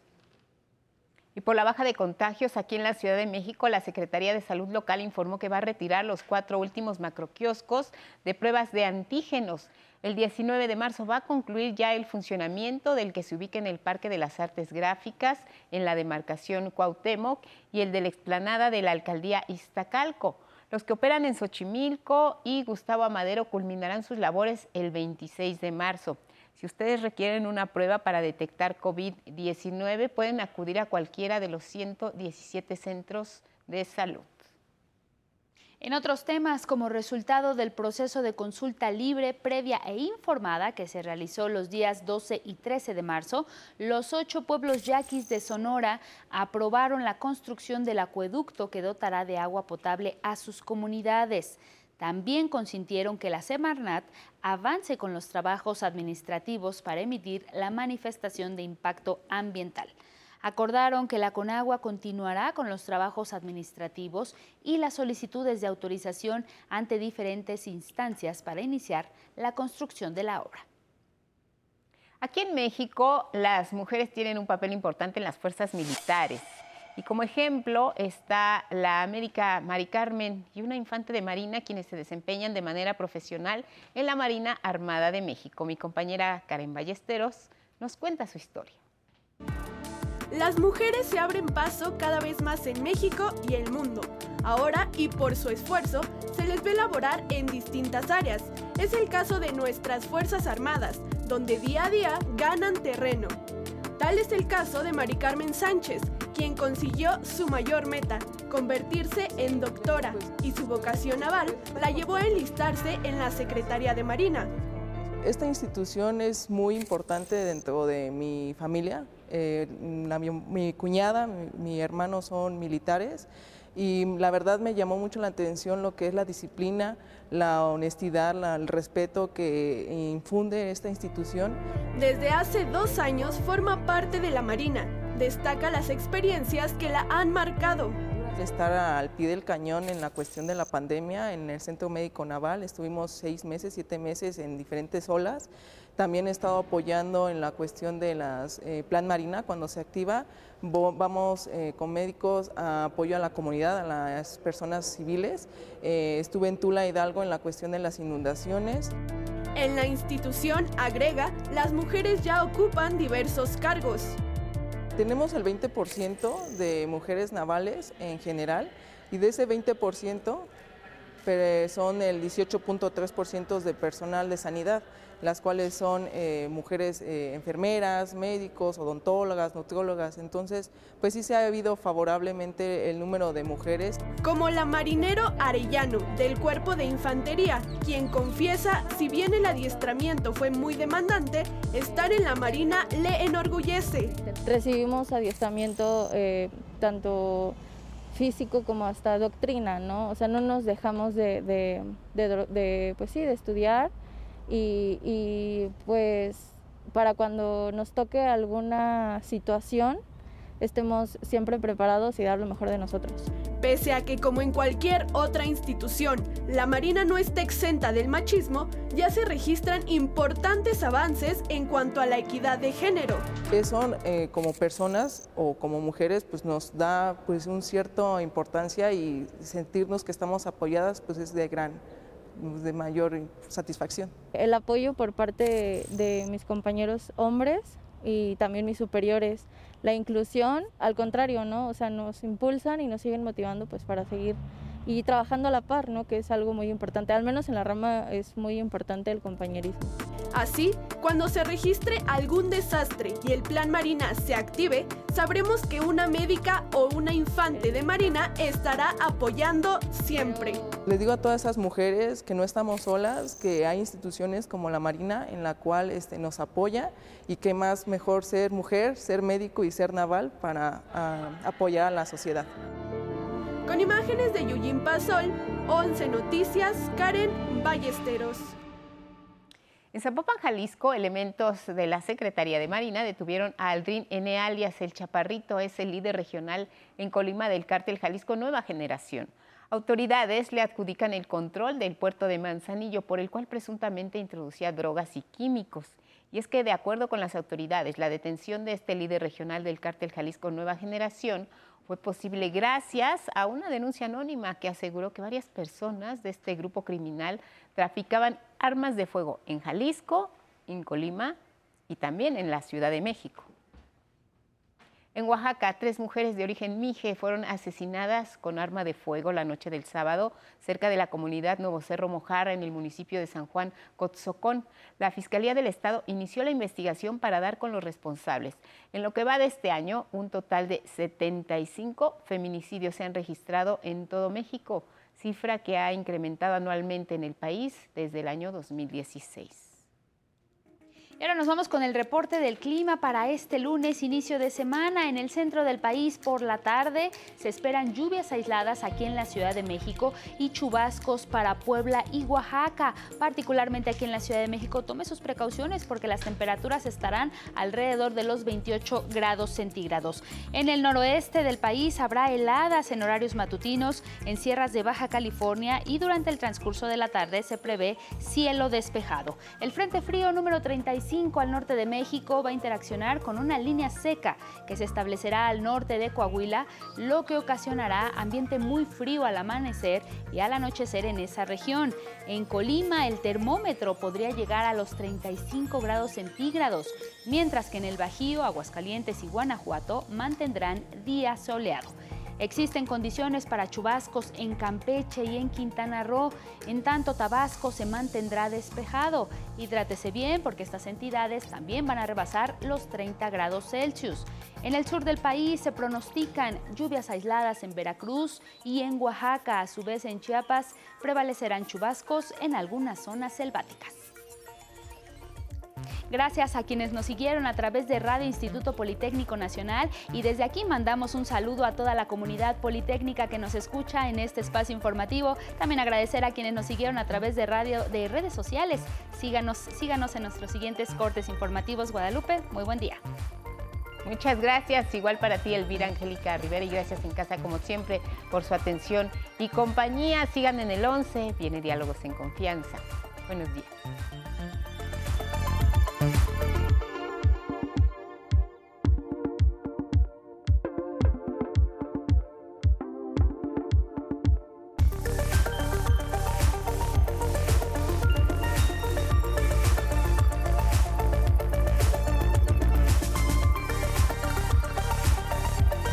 Y por la baja de contagios aquí en la Ciudad de México, la Secretaría de Salud Local informó que va a retirar los cuatro últimos macroquioscos de pruebas de antígenos. El 19 de marzo va a concluir ya el funcionamiento del que se ubica en el Parque de las Artes Gráficas, en la demarcación Cuauhtémoc, y el de la explanada de la Alcaldía Iztacalco. Los que operan en Xochimilco y Gustavo Amadero culminarán sus labores el 26 de marzo. Si ustedes requieren una prueba para detectar COVID-19, pueden acudir a cualquiera de los 117 centros de salud. En otros temas, como resultado del proceso de consulta libre, previa e informada que se realizó los días 12 y 13 de marzo, los ocho pueblos yaquis de Sonora aprobaron la construcción del acueducto que dotará de agua potable a sus comunidades. También consintieron que la Semarnat avance con los trabajos administrativos para emitir la manifestación de impacto ambiental. Acordaron que la Conagua continuará con los trabajos administrativos y las solicitudes de autorización ante diferentes instancias para iniciar la construcción de la obra. Aquí en México, las mujeres tienen un papel importante en las fuerzas militares. Y como ejemplo está la América Mari Carmen y una infante de Marina quienes se desempeñan de manera profesional en la Marina Armada de México. Mi compañera Karen Ballesteros nos cuenta su historia. Las mujeres se abren paso cada vez más en México y el mundo. Ahora, y por su esfuerzo, se les ve laborar en distintas áreas. Es el caso de nuestras Fuerzas Armadas, donde día a día ganan terreno. Tal es el caso de Mari Carmen Sánchez, quien consiguió su mayor meta, convertirse en doctora, y su vocación naval la llevó a enlistarse en la Secretaría de Marina. Esta institución es muy importante dentro de mi familia, eh, mi, cuñada, mi, hermano son militares y la verdad me llamó mucho la atención lo que es la disciplina, la honestidad, el respeto que infunde esta institución. Desde hace dos años forma parte de la Marina. Destaca las experiencias que la han marcado estar al pie del cañón en la cuestión de la pandemia en el Centro Médico Naval. Estuvimos seis meses, siete meses en diferentes olas también he estado apoyando en la cuestión de las eh, Plan Marina cuando se activa. Vamos eh, con médicos a apoyo a la comunidad, a las personas civiles. Eh, estuve en Tula Hidalgo en la cuestión de las inundaciones. En la institución, agrega, las mujeres ya ocupan diversos cargos. Tenemos el 20% de mujeres navales en general y de ese 20% son el 18.3% de personal de sanidad las cuales son eh, mujeres eh, enfermeras, médicos, odontólogas, nutriólogas. Entonces, pues sí se ha habido favorablemente el número de mujeres. Como la marinero Arellano del Cuerpo de Infantería, quien confiesa, si bien el adiestramiento fue muy demandante, estar en la Marina le enorgullece. Recibimos adiestramiento eh, tanto físico como hasta doctrina, ¿no? O sea, no nos dejamos de, de, pues sí, de estudiar y, pues para cuando nos toque alguna situación estemos siempre preparados y dar lo mejor de nosotros. Pese a que como en cualquier otra institución, la Marina no está exenta del machismo, ya se registran importantes avances en cuanto a la equidad de género. Eso eh, como personas o como mujeres pues nos da pues un cierta importancia y sentirnos que estamos apoyadas pues es de gran de mayor satisfacción. El apoyo por parte de mis compañeros hombres y también mis superiores. La inclusión, al contrario, ¿no? O sea, nos impulsan y nos siguen motivando pues para seguir y trabajando a la par, ¿no? Que es algo muy importante. Al menos en la rama es muy importante el compañerismo. Así, cuando se registre algún desastre y el plan Marina se active, sabremos que una médica o una infante de Marina estará apoyando siempre. Les digo a todas esas mujeres que no estamos solas, que hay instituciones como la Marina en la cual este, nos apoya y que más mejor ser mujer, ser médico y ser naval para ah, apoyar a la sociedad. Con imágenes de Yuyin Pasol, 11 Noticias, Karen Ballesteros. En Zapopan, Jalisco, elementos de la Secretaría de Marina detuvieron a Aldrin N. alias El Chaparrito, es el líder regional en Colima del cártel Jalisco Nueva Generación. Autoridades le adjudican el control del puerto de Manzanillo, por el cual presuntamente introducía drogas y químicos. Y es que, de acuerdo con las autoridades, la detención de este líder regional del cártel Jalisco Nueva Generación fue posible gracias a una denuncia anónima que aseguró que varias personas de este grupo criminal traficaban armas de fuego en Jalisco, en Colima y también en la Ciudad de México. En Oaxaca, tres mujeres de origen mije fueron asesinadas con arma de fuego la noche del sábado cerca de la comunidad Nuevo Cerro Mojarra en el municipio de San Juan Cotzocón. La Fiscalía del Estado inició la investigación para dar con los responsables. En lo que va de este año, un total de 75 feminicidios se han registrado en todo México, cifra que ha incrementado anualmente en el país desde el año 2016. Y ahora nos vamos con el reporte del clima para este lunes, inicio de semana. En el centro del país por la tarde se esperan lluvias aisladas aquí en la Ciudad de México y chubascos para Puebla y Oaxaca. Particularmente aquí en la Ciudad de México, tome sus precauciones porque las temperaturas estarán alrededor de los 28 grados centígrados. En el noroeste del país habrá heladas en horarios matutinos en sierras de Baja California y durante el transcurso de la tarde se prevé cielo despejado. El Frente Frío número 35 al norte de México va a interaccionar con una línea seca que se establecerá al norte de Coahuila, lo que ocasionará ambiente muy frío al amanecer y al anochecer en esa región. En Colima el termómetro podría llegar a los 35 grados centígrados, mientras que en el Bajío, Aguascalientes y Guanajuato mantendrán día soleado. Existen condiciones para chubascos en Campeche y en Quintana Roo. En tanto, Tabasco se mantendrá despejado. Hidrátese bien porque estas entidades también van a rebasar los 30 grados Celsius. En el sur del país se pronostican lluvias aisladas en Veracruz y en Oaxaca. A su vez, en Chiapas prevalecerán chubascos en algunas zonas selváticas. Gracias a quienes nos siguieron a través de Radio Instituto Politécnico Nacional y desde aquí mandamos un saludo a toda la comunidad politécnica que nos escucha en este espacio informativo. También agradecer a quienes nos siguieron a través de radio de redes sociales. Síganos, síganos en nuestros siguientes cortes informativos Guadalupe. Muy buen día. Muchas gracias, igual para ti Elvira Angélica Rivera y gracias en casa como siempre por su atención y compañía. Sigan en el 11, viene Diálogos en Confianza. Buenos días.